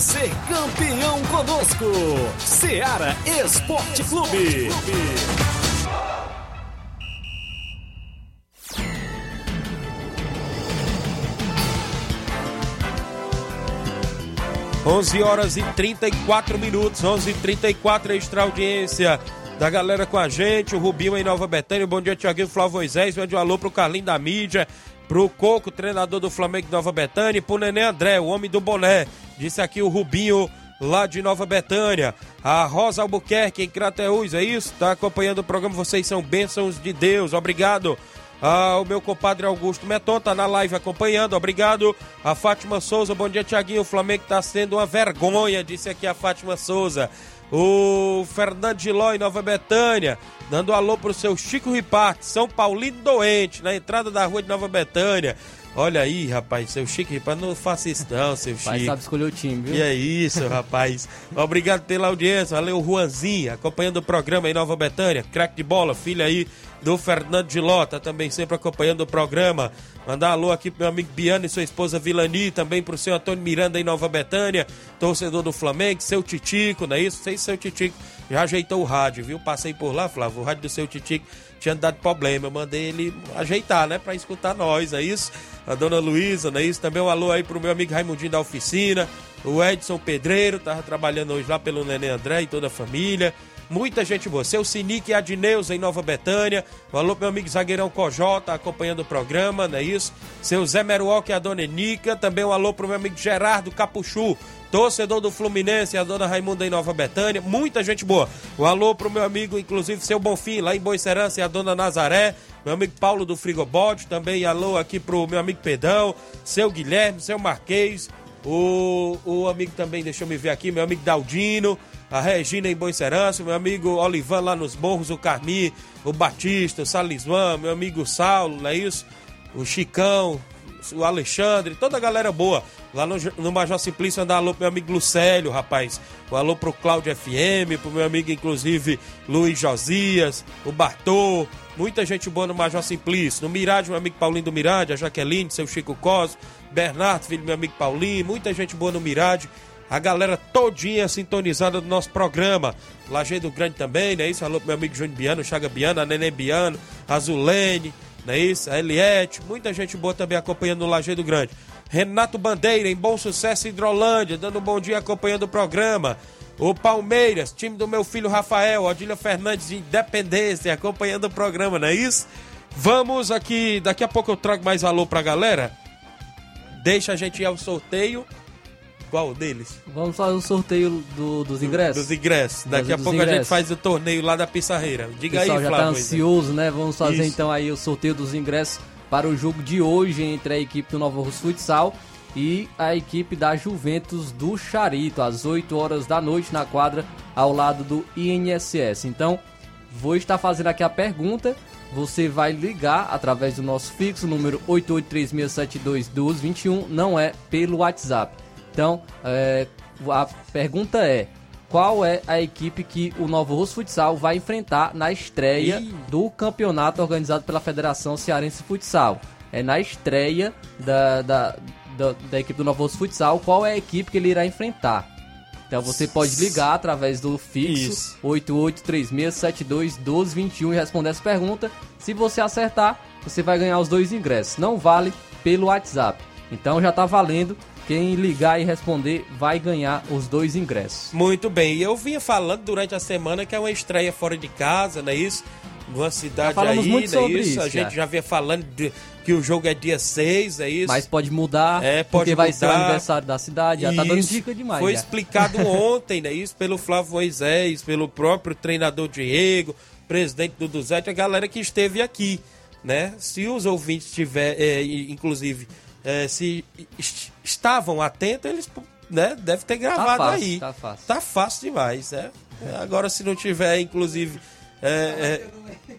Ser campeão conosco. Seara Esporte Clube. 11 horas e 34 minutos, 11 h 34 extra audiência da galera com a gente, o Rubinho em Nova Betânia, bom dia Tiaguinho Flávio Moisés, mande um alô pro Carlinho da mídia, pro Coco, treinador do Flamengo de Nova Betânia, e pro Nenê André, o homem do boné, disse aqui o Rubinho lá de Nova Betânia, a Rosa Albuquerque em Crateús, é isso? Tá acompanhando o programa, vocês são bênçãos de Deus, obrigado. Ah, o meu compadre Augusto Meton tá na live acompanhando, obrigado. A Fátima Souza, bom dia, Tiaguinho. O Flamengo tá sendo uma vergonha, disse aqui a Fátima Souza. O Fernando Giló em Nova Betânia, dando alô pro seu Chico Riparte, São Paulino doente, na entrada da rua de Nova Betânia. Olha aí, rapaz, seu Chico Riparte, não faça isso não, seu Chico. Pai sabe escolher o time, viu? E é isso, rapaz. Obrigado pela audiência. Valeu, Juanzinho, acompanhando o programa em Nova Betânia. Crack de bola, filho aí do Fernando de Lota, também sempre acompanhando o programa. Mandar alô aqui pro meu amigo Biano e sua esposa Vilani, também pro seu Antônio Miranda em Nova Betânia, torcedor do Flamengo, seu Titico, não é isso? Sei se seu Titico já ajeitou o rádio, viu? Passei por lá, Flávio, o rádio do seu Titico tinha dado problema. Eu mandei ele ajeitar, né? Pra escutar nós, é isso? A dona Luísa, não é isso? Também um alô aí pro meu amigo Raimundinho da oficina. O Edson Pedreiro, tava trabalhando hoje lá pelo Nenê André e toda a família. Muita gente boa. Seu Sinique e Adneus em Nova Betânia. Pro meu amigo Zagueirão Cojó, tá acompanhando o programa, não é isso? Seu Zé Meruoca e a dona Enica. Também um alô pro meu amigo Gerardo Capuchu, torcedor do Fluminense, a dona Raimunda em Nova Betânia. Muita gente boa. Um alô pro meu amigo, inclusive, seu Bonfim, lá em Boicerança, e a dona Nazaré. Meu amigo Paulo do Frigobode. Também alô aqui pro meu amigo Pedão, seu Guilherme, seu Marquês. O, o amigo também, deixa eu me ver aqui, meu amigo Daldino a Regina em Boicerança, meu amigo Olivan lá nos Morros, o Carmi, o Batista, o Salismã, meu amigo Saulo, não é isso? O Chicão, o Alexandre, toda a galera boa. Lá no, no Major Simplício, andar alô pro meu amigo Lucélio, rapaz. O alô pro Cláudio FM, pro meu amigo, inclusive, Luiz Josias, o Bartô. Muita gente boa no Major Simplício. No Mirade, meu amigo Paulinho do Mirade, a Jaqueline, seu Chico Cosmo, Bernardo, filho do meu amigo Paulinho. Muita gente boa no Mirade a galera todinha sintonizada do nosso programa. Lajeado Grande também, não é isso? Alô pro meu amigo Júnior Biano, Chaga Biano, a Neném Biano, a Zulene, não é isso? A Eliette, muita gente boa também acompanhando no Lajeado Grande. Renato Bandeira, em Bom Sucesso Hidrolândia, dando um bom dia acompanhando o programa. O Palmeiras, time do meu filho Rafael, Odília Fernandes de Independência, acompanhando o programa, não é isso? Vamos aqui, daqui a pouco eu trago mais alô pra galera. Deixa a gente ir ao sorteio. Qual deles? Vamos fazer o sorteio do- dos ingressos? Dos ingressos. Daqui a pouco a gente ingressos. faz o torneio lá da Pissarreira. Diga pessoal aí, já tá Flávio. Moisés. ansioso, né? Vamos fazer Isso. então aí o sorteio dos ingressos para o jogo de hoje entre a equipe do Novo Russo Futsal e a equipe da Juventus do Charito, às 8 horas da noite na quadra ao lado do INSS. Então, vou estar fazendo aqui a pergunta. Você vai ligar através do nosso fixo, número 8836721221, não é pelo WhatsApp. Então, é, a pergunta é: qual é a equipe que o Novo Russo Futsal vai enfrentar na estreia Ih. do campeonato organizado pela Federação Cearense Futsal? É na estreia da, da, da, da equipe do Novo Russo Futsal, qual é a equipe que ele irá enfrentar? Então você pode ligar através do fixo Isso. 8836721221 e responder essa pergunta. Se você acertar, você vai ganhar os dois ingressos. Não vale pelo WhatsApp. Então já tá valendo. Quem ligar e responder vai ganhar os dois ingressos. Muito bem. E eu vinha falando durante a semana que é uma estreia fora de casa, não é isso? Numa cidade Já aí, muito não é sobre isso? isso, A gente já vinha falando de- que o jogo é dia 6, é isso? Mas pode mudar, É, pode porque vai ser o mudar. aniversário da cidade. Já tá dando Isso. dica demais. Foi já. explicado ontem, né? Isso pelo Flávio Moisés, pelo próprio treinador Diego, presidente do Duzete, a galera que esteve aqui, né? Se os ouvintes tiver, é, inclusive, é, se est- estavam atentos, eles, né? Deve ter gravado fácil, aí. tá fácil. Tá fácil demais, né? Agora, se não tiver, inclusive, é, é,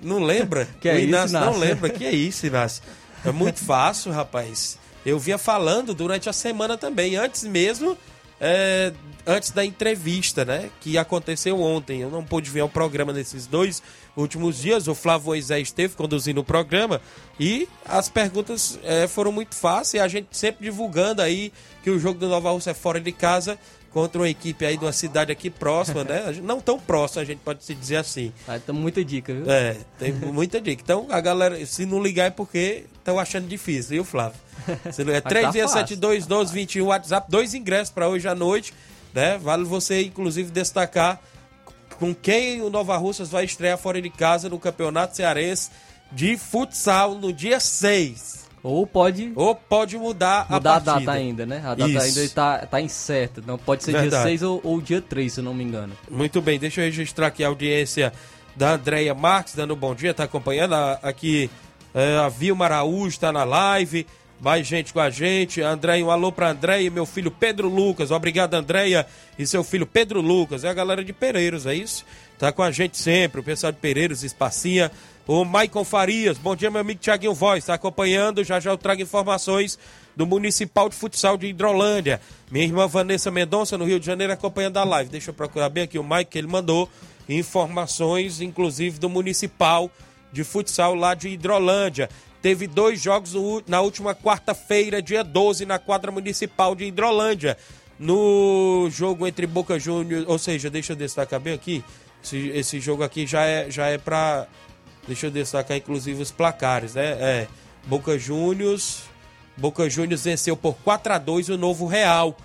não lembra? Que é o isso, Inácio não Inácio? lembra. Que é isso, Inácio? É muito fácil, rapaz. Eu vinha falando durante a semana também, antes mesmo, é, antes da entrevista, né? Que aconteceu ontem. Eu não pude vir ao programa nesses dois últimos dias. O Flávio Moisés esteve conduzindo o programa e as perguntas é, foram muito fáceis. A gente sempre divulgando aí que o jogo do Nova Rússia é fora de casa contra uma equipe aí de uma cidade aqui próxima, né? Não tão próxima, a gente pode se dizer assim. Aí tem muita dica, viu? É, tem muita dica. Então, a galera, se não ligar é porque estão achando difícil, viu, Flávio? Se não é Mas tá 3672 1221 WhatsApp, dois ingressos para hoje à noite, né? Vale você, inclusive, destacar com quem o Nova Russas vai estrear fora de casa no Campeonato Cearense de futsal no dia 6. Ou pode Ou pode mudar, mudar a, a data ainda, né? A data Isso. ainda está tá incerta. Não pode ser dia Verdade. 6 ou, ou dia 3, se eu não me engano. Muito bem, deixa eu registrar aqui a audiência da Andréia Marques, dando um bom dia, tá acompanhando a- aqui é, a Vilma Araújo, está na live, mais gente com a gente, Andréia, um alô pra Andréia e meu filho Pedro Lucas, obrigado Andréia e seu filho Pedro Lucas, é a galera de Pereiros, é isso? Tá com a gente sempre, o pessoal de Pereiros, Espacinha, o Maicon Farias, bom dia meu amigo Tiaguinho Voz, tá acompanhando, já já eu trago informações do Municipal de Futsal de Hidrolândia. Minha irmã Vanessa Mendonça, no Rio de Janeiro, acompanhando a live. Deixa eu procurar bem aqui o Mike, que ele mandou informações, inclusive, do Municipal de Futsal lá de Hidrolândia. Teve dois jogos na última quarta-feira, dia 12, na quadra municipal de Hidrolândia. No jogo entre Boca Juniors, ou seja, deixa eu destacar bem aqui, esse, esse jogo aqui já é, já é pra. Deixa eu destacar inclusive os placares, né? É, Boca Juniors. Boca Juniors venceu por 4 a 2 o Novo Real.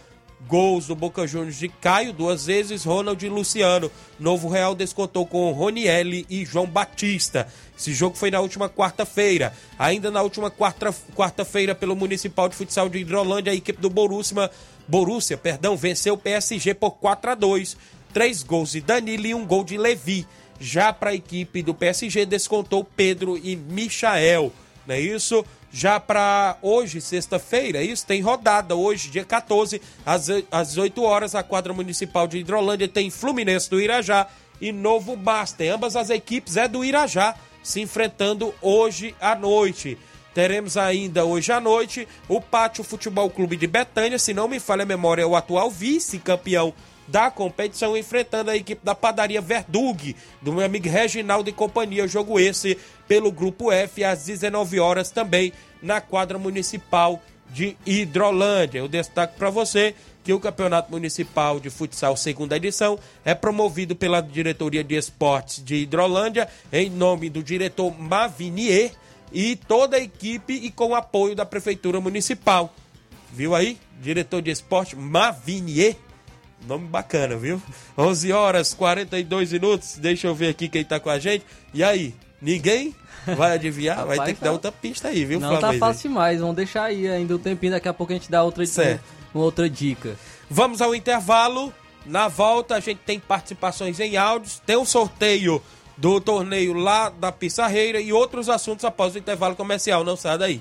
Gols do Boca Juniors de Caio, duas vezes, Ronald e Luciano. Novo Real descontou com Ronielli e João Batista. Esse jogo foi na última quarta-feira. Ainda na última quarta- quarta-feira, pelo Municipal de Futsal de Hidrolândia, a equipe do Borussia, Borussia perdão, venceu o PSG por 4 a 2 Três gols de Danilo e um gol de Levi. Já para a equipe do PSG, descontou Pedro e Michael. Não é isso? Já para hoje, sexta-feira, é isso tem rodada hoje, dia 14, às, às 8 horas, a quadra municipal de Hidrolândia tem Fluminense do Irajá e Novo Master. Ambas as equipes é do Irajá, se enfrentando hoje à noite. Teremos ainda hoje à noite o Pátio Futebol Clube de Betânia, se não me falha a memória, é o atual vice-campeão da competição, enfrentando a equipe da padaria Verdug, do meu amigo Reginaldo e companhia. Jogo esse pelo Grupo F, às 19 horas também, na quadra municipal de Hidrolândia. Eu destaco para você que o Campeonato Municipal de Futsal, segunda edição, é promovido pela Diretoria de Esportes de Hidrolândia, em nome do diretor Mavinier e toda a equipe e com apoio da Prefeitura Municipal. Viu aí? Diretor de esporte Mavinier. Nome bacana, viu? 11 horas 42 minutos. Deixa eu ver aqui quem tá com a gente. E aí? Ninguém vai adivinhar? vai ter que tá- dar outra pista aí, viu, Não Flamengo? tá fácil demais, vamos deixar aí ainda um tempinho, daqui a pouco a gente dá outra, Certo. uma outra dica. Vamos ao intervalo. Na volta a gente tem participações em áudios, tem um sorteio do torneio lá da Pissarreira e outros assuntos após o intervalo comercial. Não sai daí.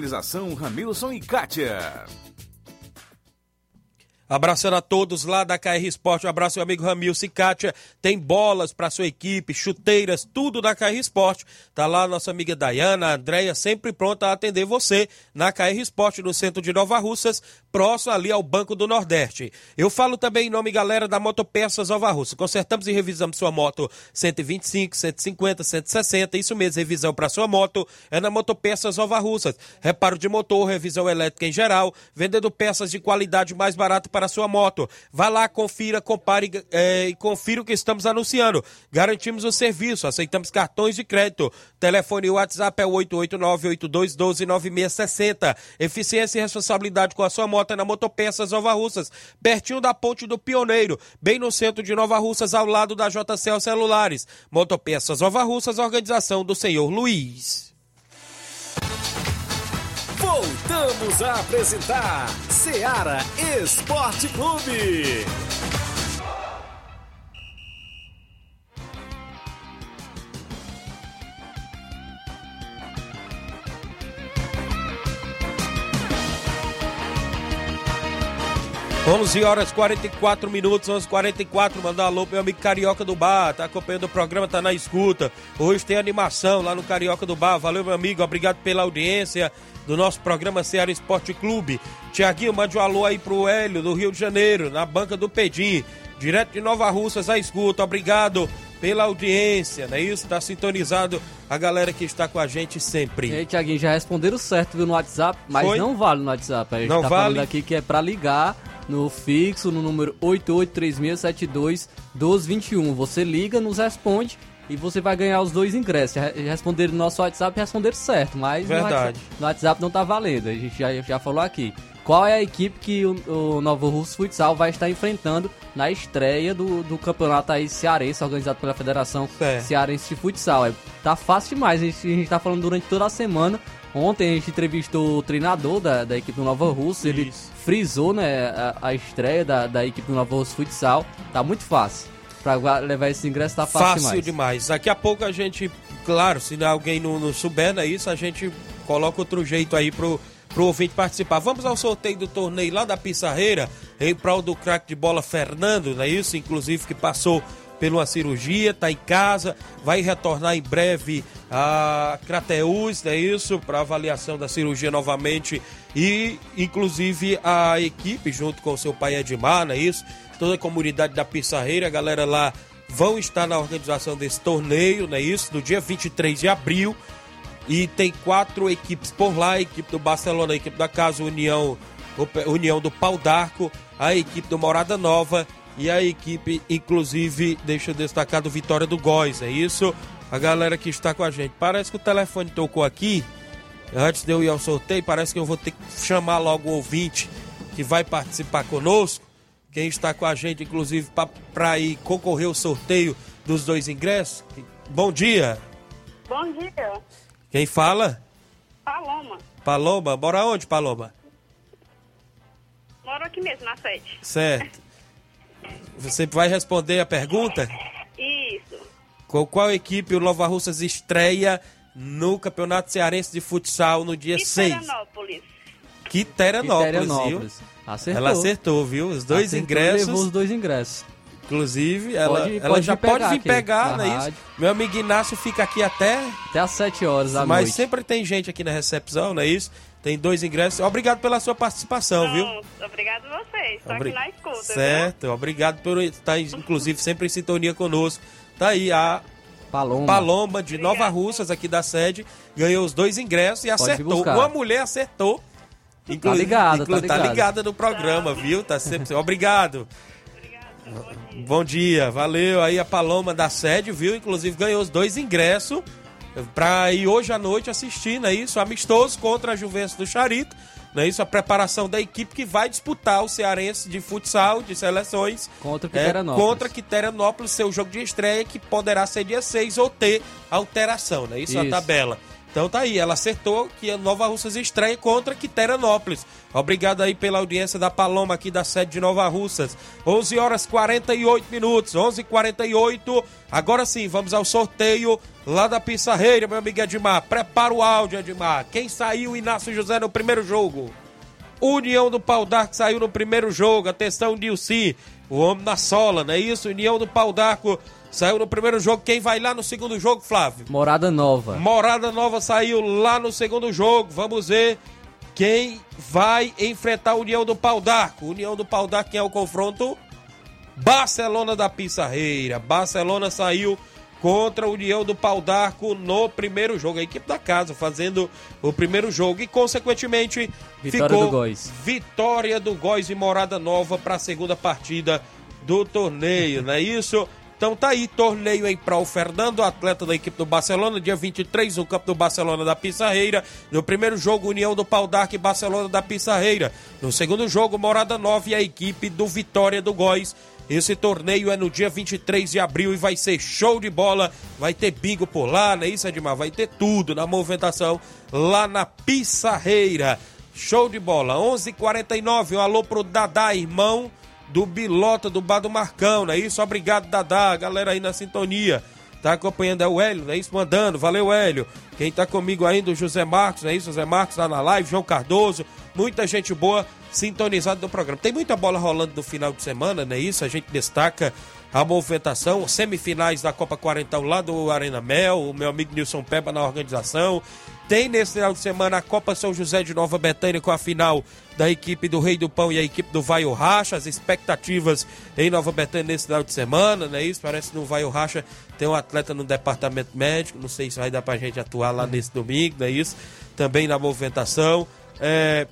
Ramilson e Kátia. Abraçando a todos lá da KR Esporte, um abraço meu amigo Ramil Cicatia, tem bolas para sua equipe, chuteiras, tudo da KR Esporte. Tá lá nossa amiga Dayana, a Andréia, sempre pronta a atender você na KR Esporte, no centro de Nova Russas, próximo ali ao Banco do Nordeste. Eu falo também em nome, galera, da Motopeças Nova Russa. Consertamos e revisamos sua moto 125, 150, 160, isso mesmo, revisão para sua moto é na Motopeças Nova Russas. Reparo de motor, revisão elétrica em geral, vendendo peças de qualidade mais barato para sua moto. Vá lá, confira, compare eh, e confira o que estamos anunciando. Garantimos o serviço, aceitamos cartões de crédito. Telefone e WhatsApp é o 889-8212-9660. Eficiência e responsabilidade com a sua moto é na Motopeças Nova Russas, pertinho da Ponte do Pioneiro, bem no centro de Nova Russas, ao lado da JCL Celulares. Motopeças Nova Russas, organização do senhor Luiz. Voltamos a apresentar Seara Esporte Clube. Onze horas 44 minutos, 11 44 Mandar um alô pro meu amigo Carioca do Bar. Tá acompanhando o programa, tá na escuta. Hoje tem animação lá no Carioca do Bar. Valeu, meu amigo. Obrigado pela audiência do nosso programa Ceará Esporte Clube. Tiaguinho, mande um alô aí pro Hélio, do Rio de Janeiro, na banca do Pedim. Direto de Nova Russas, a escuta. Obrigado pela audiência, não é isso? Tá sintonizado a galera que está com a gente sempre. E aí, Tiaguinho, já responderam certo viu, no WhatsApp, mas Foi? não vale no WhatsApp. A gente Não tá vale? falando aqui que é pra ligar no fixo, no número 8836721221. Você liga, nos responde e você vai ganhar os dois ingressos. Responderam no nosso WhatsApp responderam certo, mas no Verdade. WhatsApp, no WhatsApp não tá valendo. A gente já, já falou aqui. Qual é a equipe que o, o Novo Russo Futsal vai estar enfrentando na estreia do, do campeonato aí cearense, organizado pela Federação Certo. Cearense de Futsal? É, tá fácil demais, a gente, a gente tá falando durante toda a semana. Ontem a gente entrevistou o treinador da, da equipe do Nova Russo, ele Isso. frisou né, a, a estreia da, da equipe do Nova Russo Futsal. Tá muito fácil. Pra levar esse ingresso tá fácil, Fácil demais. demais. Daqui a pouco a gente, claro, se alguém não, não souber não é isso, a gente coloca outro jeito aí pro, pro ouvinte participar. Vamos ao sorteio do torneio lá da Pissarreira, em prol do craque de bola Fernando, não é isso? Inclusive que passou uma cirurgia, tá em casa, vai retornar em breve a Crateus, é isso? Para avaliação da cirurgia novamente e inclusive a equipe junto com o seu pai Edmar, não é isso? Toda a comunidade da Pissarreira, a galera lá vão estar na organização desse torneio, não é isso? No dia 23 de abril. E tem quatro equipes por lá: a equipe do Barcelona, a equipe da Casa União, União do Pau d'Arco, a equipe do Morada Nova e a equipe, inclusive, deixa eu destacar, do Vitória do Góis, é isso? A galera que está com a gente. Parece que o telefone tocou aqui. Antes de eu ir ao sorteio, parece que eu vou ter que chamar logo o ouvinte que vai participar conosco. Quem está com a gente, inclusive, para ir concorrer ao sorteio dos dois ingressos. Bom dia. Bom dia, Quem fala? Paloma. Paloma. Bora onde, Paloma? Moro aqui mesmo, na sede. Certo. Você vai responder a pergunta? Isso. Com qual equipe o Nova Russas estreia no Campeonato Cearense de Futsal no dia 6? Quiterianópolis. Quiterianópolis, viu? Quiterianópolis. Acertou. Ela acertou, viu? Os dois Acertou ingressos. levou os dois ingressos. Inclusive, ela, Pode- ela pode já vir pode vir aqui pegar, não é isso? Meu amigo Inácio fica aqui até. Até às 7 horas da Mas noite. sempre tem gente aqui na recepção, não é isso? Tem dois ingressos. Obrigado pela sua participação, viu? Obrigado a vocês. Estou Obri- aqui na escuta. viu? Certo, obrigado por estar, inclusive, sempre em sintonia conosco. Tá aí a Paloma. Paloma de Nova Russas, aqui da sede, ganhou os dois ingressos e Pode acertou. Uma mulher acertou. Inclu- ligada, tá inclu- ligada. ligada no programa, viu? Tá sempre. Obrigado. Bom dia, valeu. Aí a Paloma da sede, viu? Inclusive ganhou os dois ingressos pra ir hoje à noite assistir, não é isso? Amistoso contra a Juventus do Charito. Não é isso? A preparação da equipe que vai disputar o Cearense de futsal, de seleções. Contra é, Quiterianópolis. contra Quiterianópolis, seu jogo de estreia, que poderá ser dia 6 ou ter alteração, né? Isso, é a Isso. tabela. Então tá aí, ela acertou que a Nova Russas estreia contra Quiterianópolis. Obrigado aí pela audiência da Paloma aqui da sede de Nova Russas. 11 horas 48 minutos, 11 48 Agora sim, vamos ao sorteio lá da Pissarreira, meu amigo Edmar. Prepara o áudio, Edmar. Quem saiu, Inácio José, no primeiro jogo? União do Pau d'Arco saiu no primeiro jogo. Atenção, Nilce, o homem na sola, não é isso? União do Pau d'Arco saiu no primeiro jogo. Quem vai lá no segundo jogo, Flávio? Morada Nova. Morada Nova saiu lá no segundo jogo. Vamos ver quem vai enfrentar a União do Pau d'Arco. União do Pau d'Arco, quem é o confronto? Barcelona da Pissarreira. Barcelona saiu contra a União do Pau d'Arco no primeiro jogo. A equipe da casa fazendo o primeiro jogo. E, consequentemente, Vitória ficou do Góis. vitória do Góis e Morada Nova para a segunda partida do torneio, não é isso? Então tá aí, torneio em prol Fernando, atleta da equipe do Barcelona, dia 23, no campo do Barcelona da Pissarreira. No primeiro jogo, União do Pau d'Arco e Barcelona da Pissarreira. No segundo jogo, Morada Nova e a equipe do Vitória do Góis. Esse torneio é no dia 23 de abril e vai ser show de bola. Vai ter bingo por lá, não é isso, Edmar? Vai ter tudo na movimentação lá na Pissarreira. Show de bola. 11:49 h 49 um alô pro Dadá, irmão do Bilota do Bar do Marcão, não é isso? Obrigado, Dadá. Galera aí na sintonia. Tá acompanhando é o Hélio, não é isso? Mandando. Valeu, Hélio. Quem tá comigo ainda, o José Marcos, não é isso? José Marcos tá na live, João Cardoso. Muita gente boa sintonizada no programa. Tem muita bola rolando no final de semana, não é isso? A gente destaca a movimentação, semifinais da Copa Quarentão lá do Arena Mel, o meu amigo Nilson Peba na organização. Tem nesse final de semana a Copa São José de Nova Betânia com a final da equipe do Rei do Pão e a equipe do Vai o Racha. As expectativas em Nova Betânia nesse final de semana, não é isso? Parece que no Vai o Racha tem um atleta no departamento médico. Não sei se vai dar pra gente atuar lá nesse domingo, não é isso? Também na movimentação. É,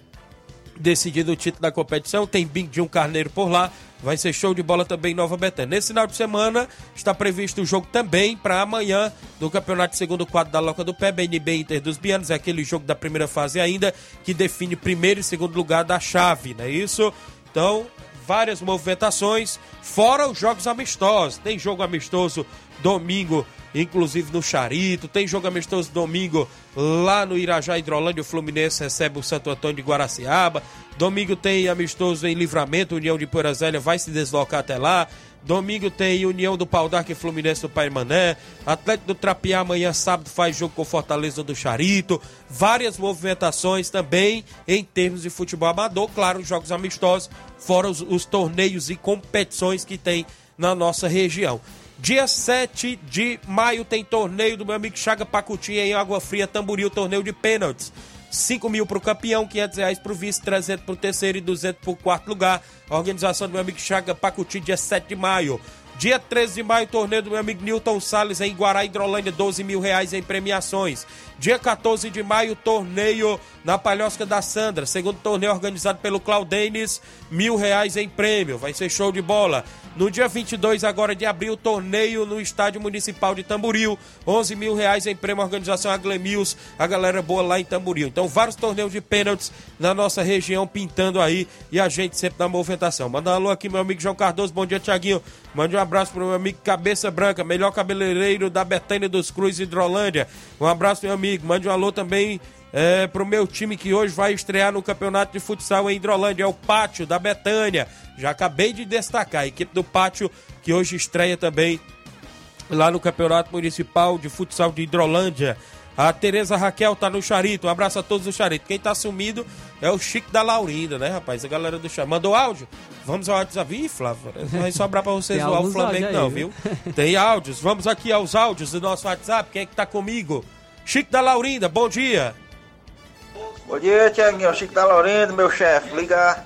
decidido o título da competição. Tem bingo de um carneiro por lá. Vai ser show de bola também em Nova Betânia. Nesse final de semana está previsto o jogo também para amanhã do Campeonato Segundo Quadro da Loca do Pé, BNB Inter dos Bianos. É aquele jogo da primeira fase ainda que define primeiro e segundo lugar da chave, não é isso? Então, várias movimentações, fora os jogos amistosos. Tem jogo amistoso domingo, inclusive no Charito. Tem jogo amistoso domingo lá no Irajá Hidrolândia. O Fluminense recebe o Santo Antônio de Guaraciaba. Domingo tem amistoso em Livramento. União de Porazélia vai se deslocar até lá. Domingo tem União do Pau d'Arco e Fluminense do Pai Mané. Atlético do Trapiá amanhã, sábado, faz jogo com Fortaleza do Charito. Várias movimentações também em termos de futebol amador. Claro, jogos amistosos, fora os, os torneios e competições que tem na nossa região. Dia 7 de maio tem torneio do meu amigo Chaga Pacutinha em Água Fria, Tamboril, torneio de pênaltis. 5 mil pro campeão, 500 reais pro vice, 300 pro terceiro e 200 pro quarto lugar. A organização do meu amigo Chaga Pacuti, dia 7 de maio. Dia 13 de maio, torneio do meu amigo Newton Salles em Guará, Hidrolândia, 12 mil reais em premiações. Dia 14 de maio, torneio na Palhosca da Sandra. Segundo torneio organizado pelo Claudenes, mil reais em prêmio. Vai ser show de bola. No dia 22 agora de abril, torneio no Estádio Municipal de Tamboril. 11 mil reais em prêmio, organização Aglemils, a galera boa lá em Tamboril. Então, vários torneios de pênaltis na nossa região pintando aí e a gente sempre na movimentação. Manda um alô aqui, meu amigo João Cardoso. Bom dia, Tiaguinho. Mande um abraço pro meu amigo Cabeça Branca, melhor cabeleireiro da Betânia dos Cruz, Hidrolândia. Um abraço, meu amigo. Mande um alô também é, pro meu time que hoje vai estrear no campeonato de futsal em Hidrolândia. É o Pátio da Betânia. Já acabei de destacar a equipe do Pátio que hoje estreia também lá no Campeonato Municipal de Futsal de Hidrolândia. A Tereza Raquel tá no Charito. Um abraço a todos do Charito. Quem tá sumido é o Chico da Laurinda, né, rapaz? A galera do Charito. Mandou áudio? Vamos ao WhatsApp. Ih, Flávio, não vai sobrar pra vocês o Flamengo, aí, não, viu? viu? Tem áudios. Vamos aqui aos áudios do nosso WhatsApp. Quem é que tá comigo? Chico da Laurinda, bom dia. Bom dia, Tiaguinho. Chico da Laurindo, meu chefe. Liga,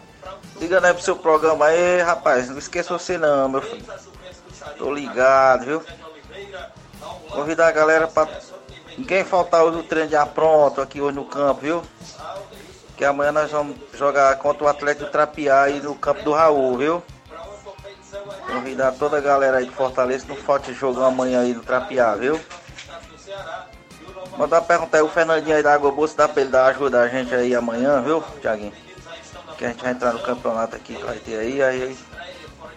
liga né pro seu programa aí, rapaz. Não esqueça você não, meu filho. Tô ligado, viu? Convidar a galera pra ninguém faltar hoje no treino já pronto aqui hoje no campo, viu? Que amanhã nós vamos jogar contra o Atlético Trapiá aí no campo do Raul, viu? Convidar toda a galera aí de Fortaleza, não falte jogo amanhã aí no Trapiá, viu? Mandar perguntar aí o Fernandinho aí da Boa se dá pra ele dar ajuda a gente aí amanhã, viu, Tiaguinho? Que a gente vai entrar no campeonato aqui que vai ter aí, aí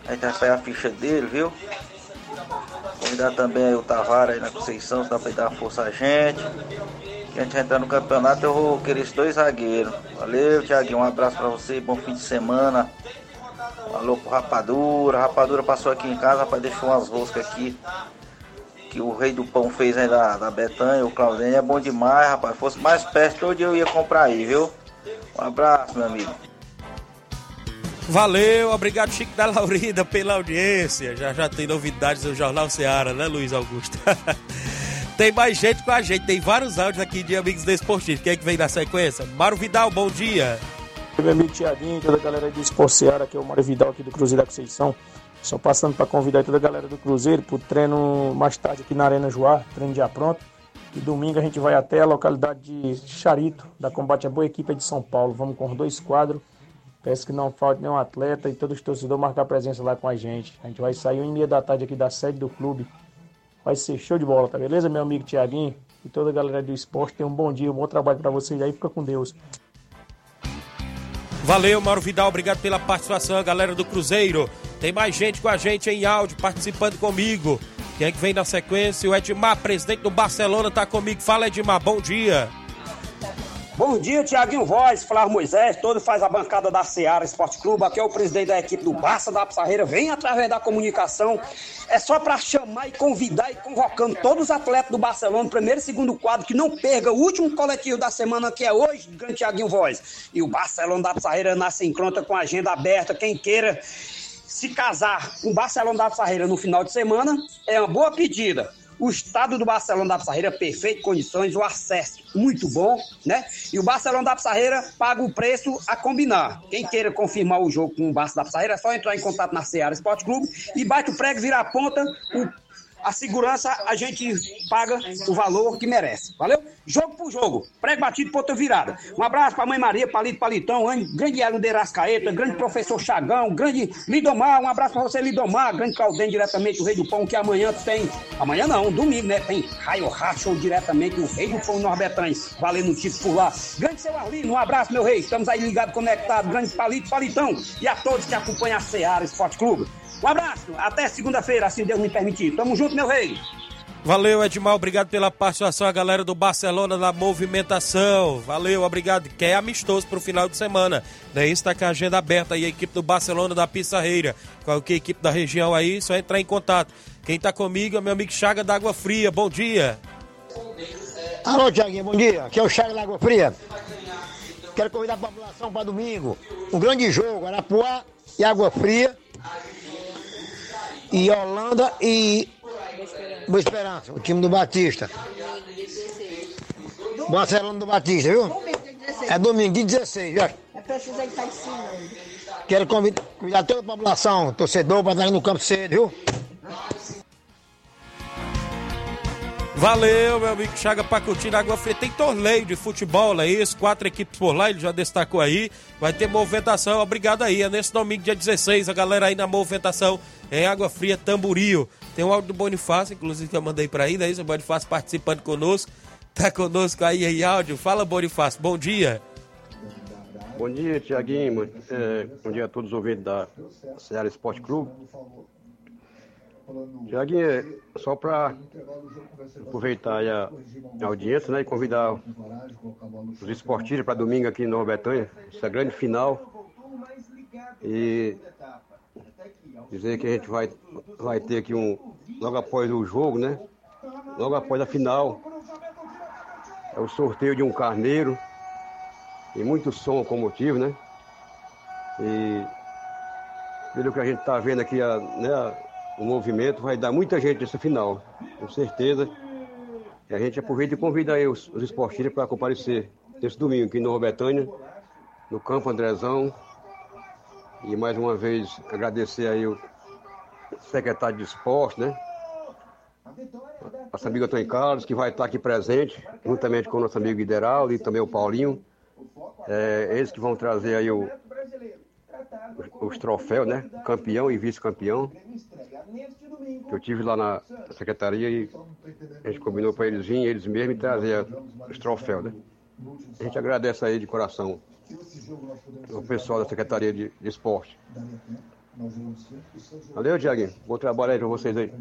a gente vai sair a ficha dele, viu? Convidar também o Tavares aí na Conceição, se dá pra ele dar força a gente. Que a gente vai entrar no campeonato, eu vou querer esses dois zagueiros. Valeu, Tiaguinho, um abraço pra você, bom fim de semana. Falou pro Rapadura, Rapadura passou aqui em casa, rapaz, deixou umas roscas aqui que o Rei do Pão fez aí da, da Betanha, o Claudênio, é bom demais, rapaz. Se fosse mais perto, todo dia eu ia comprar aí, viu? Um abraço, meu amigo. Valeu, obrigado Chico da Laurinda pela audiência. Já já tem novidades do Jornal Seara, né, Luiz Augusto? tem mais gente com a gente, tem vários áudios aqui de amigos do esportivo. Quem é que vem na sequência? Mário Vidal, bom dia. Meu amigo Tiaguinho, toda a galera do Esporte Seara, aqui é o Mário Vidal aqui do Cruzeiro da Conceição. Só passando para convidar toda a galera do Cruzeiro para o treino mais tarde aqui na Arena Joá, treino já pronto. E domingo a gente vai até a localidade de Charito, da Combate a Boa Equipe de São Paulo. Vamos com dois quadros. Peço que não falte nenhum atleta e todos os torcedores marcar presença lá com a gente. A gente vai sair uma e meia da tarde aqui da sede do clube. Vai ser show de bola, tá beleza, meu amigo Tiaguinho? E toda a galera do esporte. Tenha um bom dia, um bom trabalho para vocês aí. Fica com Deus. Valeu, Mauro Vidal, obrigado pela participação, galera do Cruzeiro. Tem mais gente com a gente em áudio, participando comigo. Quem é que vem na sequência? O Edmar, presidente do Barcelona, tá comigo. Fala, Edmar, bom dia. Bom dia, Tiaguinho Voz, Flávio Moisés, todo faz a bancada da Seara Esporte Clube, aqui é o presidente da equipe do Barça da Pissarreira, vem através da comunicação, é só para chamar e convidar e convocando todos os atletas do Barcelona, primeiro e segundo quadro, que não perca o último coletivo da semana, que é hoje, grande Tiaguinho Voz. E o Barcelona da Pissarreira nasce em conta com a agenda aberta, quem queira se casar com o Barcelona da Pissarreira no final de semana, é uma boa pedida. O estado do Barcelona da Pissarreira, perfeito, condições, o acesso muito bom, né? E o Barcelona da Pissarreira paga o preço a combinar. Quem queira confirmar o jogo com o Barça da Pissarreira é só entrar em contato na Seara Esporte Clube e bate o prego, virar a ponta, o a segurança a gente paga o valor que merece. Valeu? Jogo por jogo. Prego batido, ponta virada. Um abraço pra Mãe Maria, Palito Palitão, grande Hélio de Rascaeta, grande professor Chagão, grande Lidomar. Um abraço pra você, Lidomar. Grande Calden, diretamente o Rei do Pão, que amanhã tem. Amanhã não, domingo, né? Tem Raio Racho diretamente o Rei do Pão Norbertães. Valendo o título por lá. Grande seu Arlino, um abraço, meu rei. Estamos aí ligados, conectados. Grande Palito Palitão. E a todos que acompanham a Seara Esporte Clube. Um abraço, até segunda-feira, assim Deus me permitir. Tamo junto, meu rei. Valeu, Edmar, obrigado pela participação, a galera do Barcelona na movimentação. Valeu, obrigado. Que é amistoso pro final de semana. Daí está com a agenda aberta aí, a equipe do Barcelona da Pissarreira. Qualquer equipe da região aí, só entrar em contato. Quem tá comigo é meu amigo Chaga da Água Fria. Bom dia. Alô, Tiaguinho, bom dia. Aqui é o Chaga da Água Fria. Quero convidar a população para domingo. Um grande jogo, Arapuá e Água Fria e Holanda e Boa Esperança, o time do Batista. Barcelona do Batista, viu? É domingo, dia 16, viu? É preciso aí estar ensinando. Quero convidar toda a população, torcedor, para estar no campo cedo, viu? Valeu, meu amigo Chaga Pacuti na Água Fria. Tem torneio de futebol, é isso? Quatro equipes por lá, ele já destacou aí. Vai ter movimentação, obrigado aí. É nesse domingo, dia 16, a galera aí na movimentação em Água Fria, Tamburio. Tem um áudio do Bonifácio, inclusive, que eu mandei pra aí, né? Isso, o Bonifácio participando conosco. Tá conosco aí em áudio. Fala, Bonifácio, bom dia. Bom dia, Tiaguinho. É, bom dia a todos os ouvintes da Ceará Esporte Clube. Tiaguinho, é só para aproveitar a, a, audiência né, e convidar os esportistas para domingo aqui em Nova Betânia, essa grande final. E dizer que a gente vai, vai ter aqui um, logo após o jogo, né? Logo após a final. É o sorteio de um carneiro. E muito som automotivo, né? E pelo que a gente está vendo aqui, a, né, o movimento vai dar muita gente nesse final, com certeza. E a gente aproveita e convida aí os, os esportistas para comparecer nesse domingo aqui no Nova Betânia, no Campo Andrezão. E mais uma vez agradecer aí o secretário de esporte, né? Nosso amigo Antônio Carlos, que vai estar aqui presente, juntamente com o nosso amigo Ideraldo e também o Paulinho. É, eles que vão trazer aí o, os troféus, né? Campeão e vice-campeão. Eu tive lá na secretaria e a gente combinou para eles virem, eles mesmos, e trazer os troféus, né? A gente agradece aí de coração o pessoal da Secretaria de, Esporte. Valeu, Tiaguinho. Bom trabalho aí para vocês aí.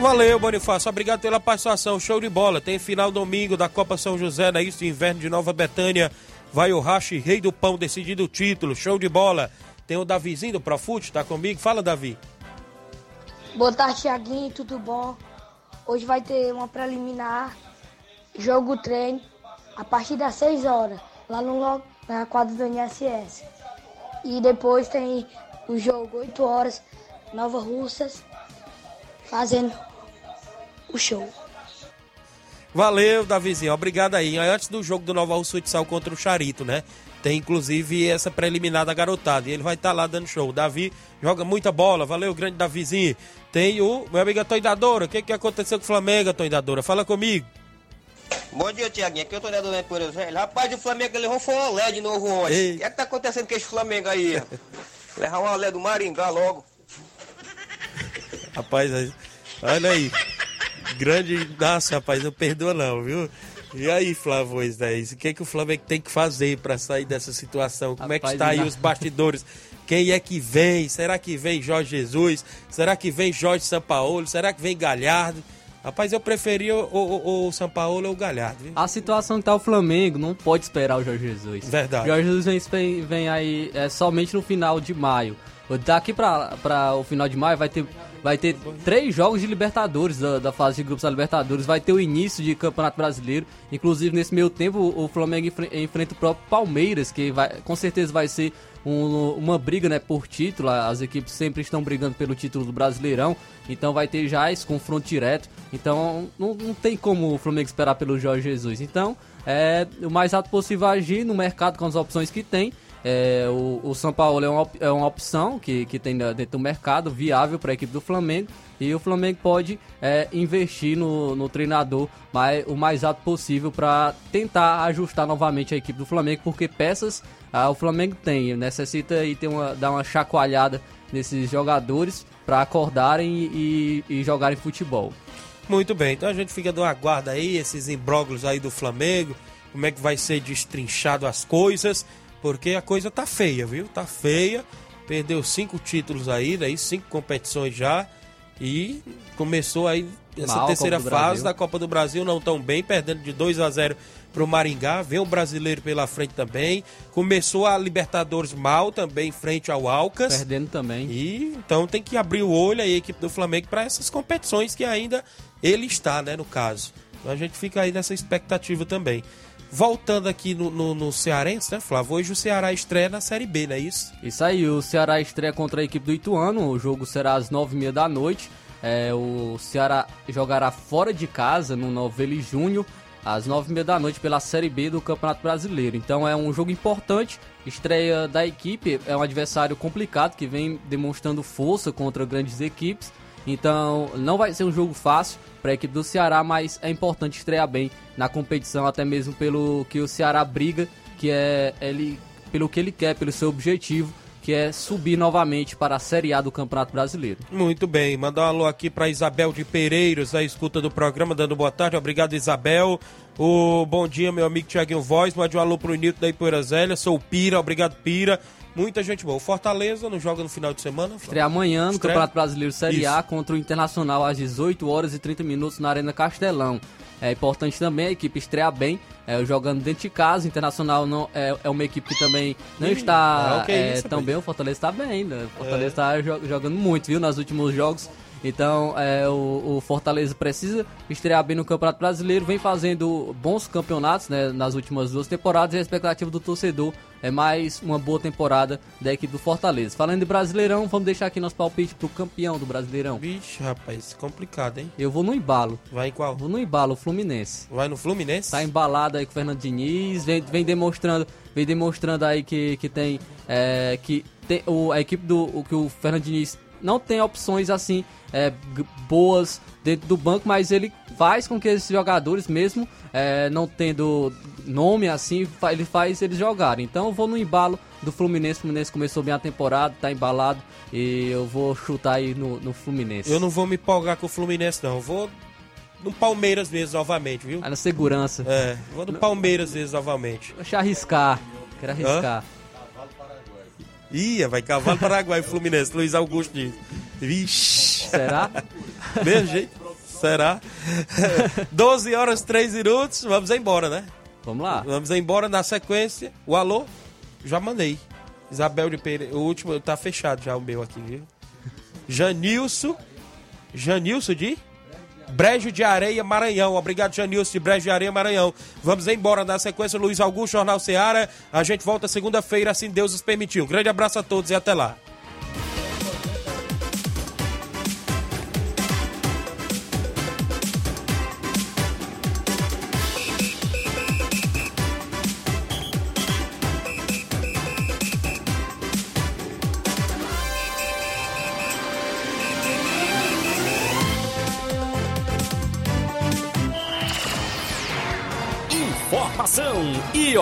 Valeu, Bonifácio. Obrigado pela participação. Show de bola. Tem final domingo da Copa São José, na Isso Inverno de Nova Betânia. Vai o Rache, rei do pão, decidindo o título. Show de bola. Tem o Davizinho do Profute, tá comigo? Fala, Davi. Boa tarde, Thiaguinho, tudo bom? Hoje vai ter uma preliminar, jogo treino, a partir das 6 horas, lá no, na quadra do NSS. E depois tem o jogo 8 horas, Nova Russas, fazendo o show. Valeu, Davizinho. Obrigado aí. Antes do jogo do Nova Russa Futsal contra o Charito, né? Tem inclusive essa preliminar da garotada. E ele vai estar tá lá dando show. O Davi joga muita bola. Valeu, grande Davizinho. Tem o meu amigo Antônio Dadora. O que, que aconteceu com o Flamengo, Antônio Dadora? Fala comigo. Bom dia, Tiaguinho. Aqui é o Antônio Dadora, por exemplo. Rapaz, o Flamengo levou foi um olé de novo hoje. O que é que tá acontecendo com esse Flamengo aí? Levar um olé do Maringá logo. Rapaz, olha aí. Grande. Nossa, rapaz, não perdoa não, viu? E aí, Flávio Moisés, o que, é que o Flamengo tem que fazer para sair dessa situação? Como rapaz, é que está aí não... os bastidores? Quem é que vem? Será que vem Jorge Jesus? Será que vem Jorge Sampaoli? Será que vem Galhardo? Rapaz, eu preferia o, o, o São Paulo ou o Galhardo. Viu? A situação que tá o Flamengo não pode esperar o Jorge Jesus. Verdade. Jorge Jesus vem, vem aí é, somente no final de maio. Daqui para o final de maio vai ter vai ter três jogos de Libertadores, da, da, fase de grupos da Libertadores, vai ter o início de Campeonato Brasileiro. Inclusive, nesse meio tempo, o Flamengo enfrenta o próprio Palmeiras, que vai, com certeza vai ser um, uma briga né, por título. As equipes sempre estão brigando pelo título do Brasileirão, então vai ter já esse confronto direto. Então, não, não tem como o Flamengo esperar pelo Jorge Jesus. Então, é o mais rápido possível agir no mercado com as opções que tem é, o, o, São Paulo é uma, é uma opção que, que tem dentro do mercado, viável para a equipe do Flamengo. E o Flamengo pode é, investir no, no treinador mais, o mais rápido possível para tentar ajustar novamente a equipe do Flamengo, porque peças ah, o Flamengo tem. Necessita aí ter uma, dar uma chacoalhada nesses jogadores para acordarem e, e, e jogarem futebol. Muito bem, então a gente fica do aguardo aí, esses imbróglios aí do Flamengo, como é que vai ser destrinchado as coisas porque a coisa tá feia, viu? Tá feia. Perdeu cinco títulos aí, daí cinco competições já. E começou aí essa Mal, terceira fase da Copa do Brasil não tão bem, perdendo de 2 a 0 pro Maringá. Vem o brasileiro pela frente também. Começou a Libertadores mal também, frente ao Alcas. Perdendo também. E então tem que abrir o olho aí, a equipe do Flamengo, para essas competições que ainda ele está, né, no caso. Então a gente fica aí nessa expectativa também. Voltando aqui no, no, no Cearense, né, Flávio? Hoje o Ceará estreia na Série B, não é isso? Isso aí, o Ceará estreia contra a equipe do Ituano. O jogo será às nove e meia da noite. É, o Ceará jogará fora de casa no Novelli Júnior às nove e meia da noite pela Série B do Campeonato Brasileiro. Então é um jogo importante, estreia da equipe, é um adversário complicado que vem demonstrando força contra grandes equipes. Então não vai ser um jogo fácil, para a equipe do Ceará, mas é importante estrear bem na competição, até mesmo pelo que o Ceará briga, que é ele, pelo que ele quer, pelo seu objetivo, que é subir novamente para a Série A do Campeonato Brasileiro. Muito bem, mandar um alô aqui para Isabel de Pereiros, a escuta do programa, dando boa tarde, obrigado Isabel. O bom dia, meu amigo Tiaguinho Voz, mande um alô pro Nito da Ipoeira Zélia, sou o Pira, obrigado Pira. Muita gente boa. O Fortaleza não joga no final de semana. Estreia amanhã no Estreia. Campeonato Brasileiro Série Isso. A contra o Internacional às 18 horas e 30 minutos na Arena Castelão. É importante também a equipe estrear bem, é, jogando dentro de casa. Internacional não, é, é uma equipe que também não está é, é, tão bem. O Fortaleza está bem, né? O Fortaleza está é. jogando muito, viu? Nos últimos jogos Então, é, o, o Fortaleza precisa estrear bem no Campeonato Brasileiro, vem fazendo bons campeonatos né, nas últimas duas temporadas e a expectativa do torcedor é mais uma boa temporada da equipe do Fortaleza. Falando de Brasileirão, vamos deixar aqui nosso palpite pro campeão do Brasileirão. Vixe, rapaz, complicado, hein? Eu vou no embalo. Vai em qual? Vou no embalo, o Fluminense. Vai no Fluminense? Tá embalado aí com o Fernando Diniz, vem, vem demonstrando, vem demonstrando aí que, que tem, é, que tem o, a equipe do o, que o Fernando Diniz não tem opções assim é, boas dentro do banco, mas ele faz com que esses jogadores, mesmo é, não tendo nome assim, ele faz eles jogarem. Então eu vou no embalo do Fluminense. O Fluminense começou bem a temporada, tá embalado e eu vou chutar aí no, no Fluminense. Eu não vou me empolgar com o Fluminense, não. Eu vou no Palmeiras mesmo, novamente, viu? Vai na segurança. É, vou no Palmeiras mesmo, novamente. Deixa eu arriscar. Quero arriscar. Ia, vai cavalo Paraguai, Fluminense, Luiz Augusto diz. Vixe. Será? Mesmo jeito? Será? 12 horas 3 minutos, vamos embora, né? Vamos lá. Vamos embora na sequência. O alô? Já mandei. Isabel de Pereira, o último tá fechado já o meu aqui, viu? Janilson. Janilson de Brejo de Areia, Maranhão. Obrigado, Janilson de Brejo de Areia, Maranhão. Vamos embora na sequência, Luiz Augusto, Jornal Seara. A gente volta segunda-feira, assim Deus nos permitiu. Um grande abraço a todos e até lá.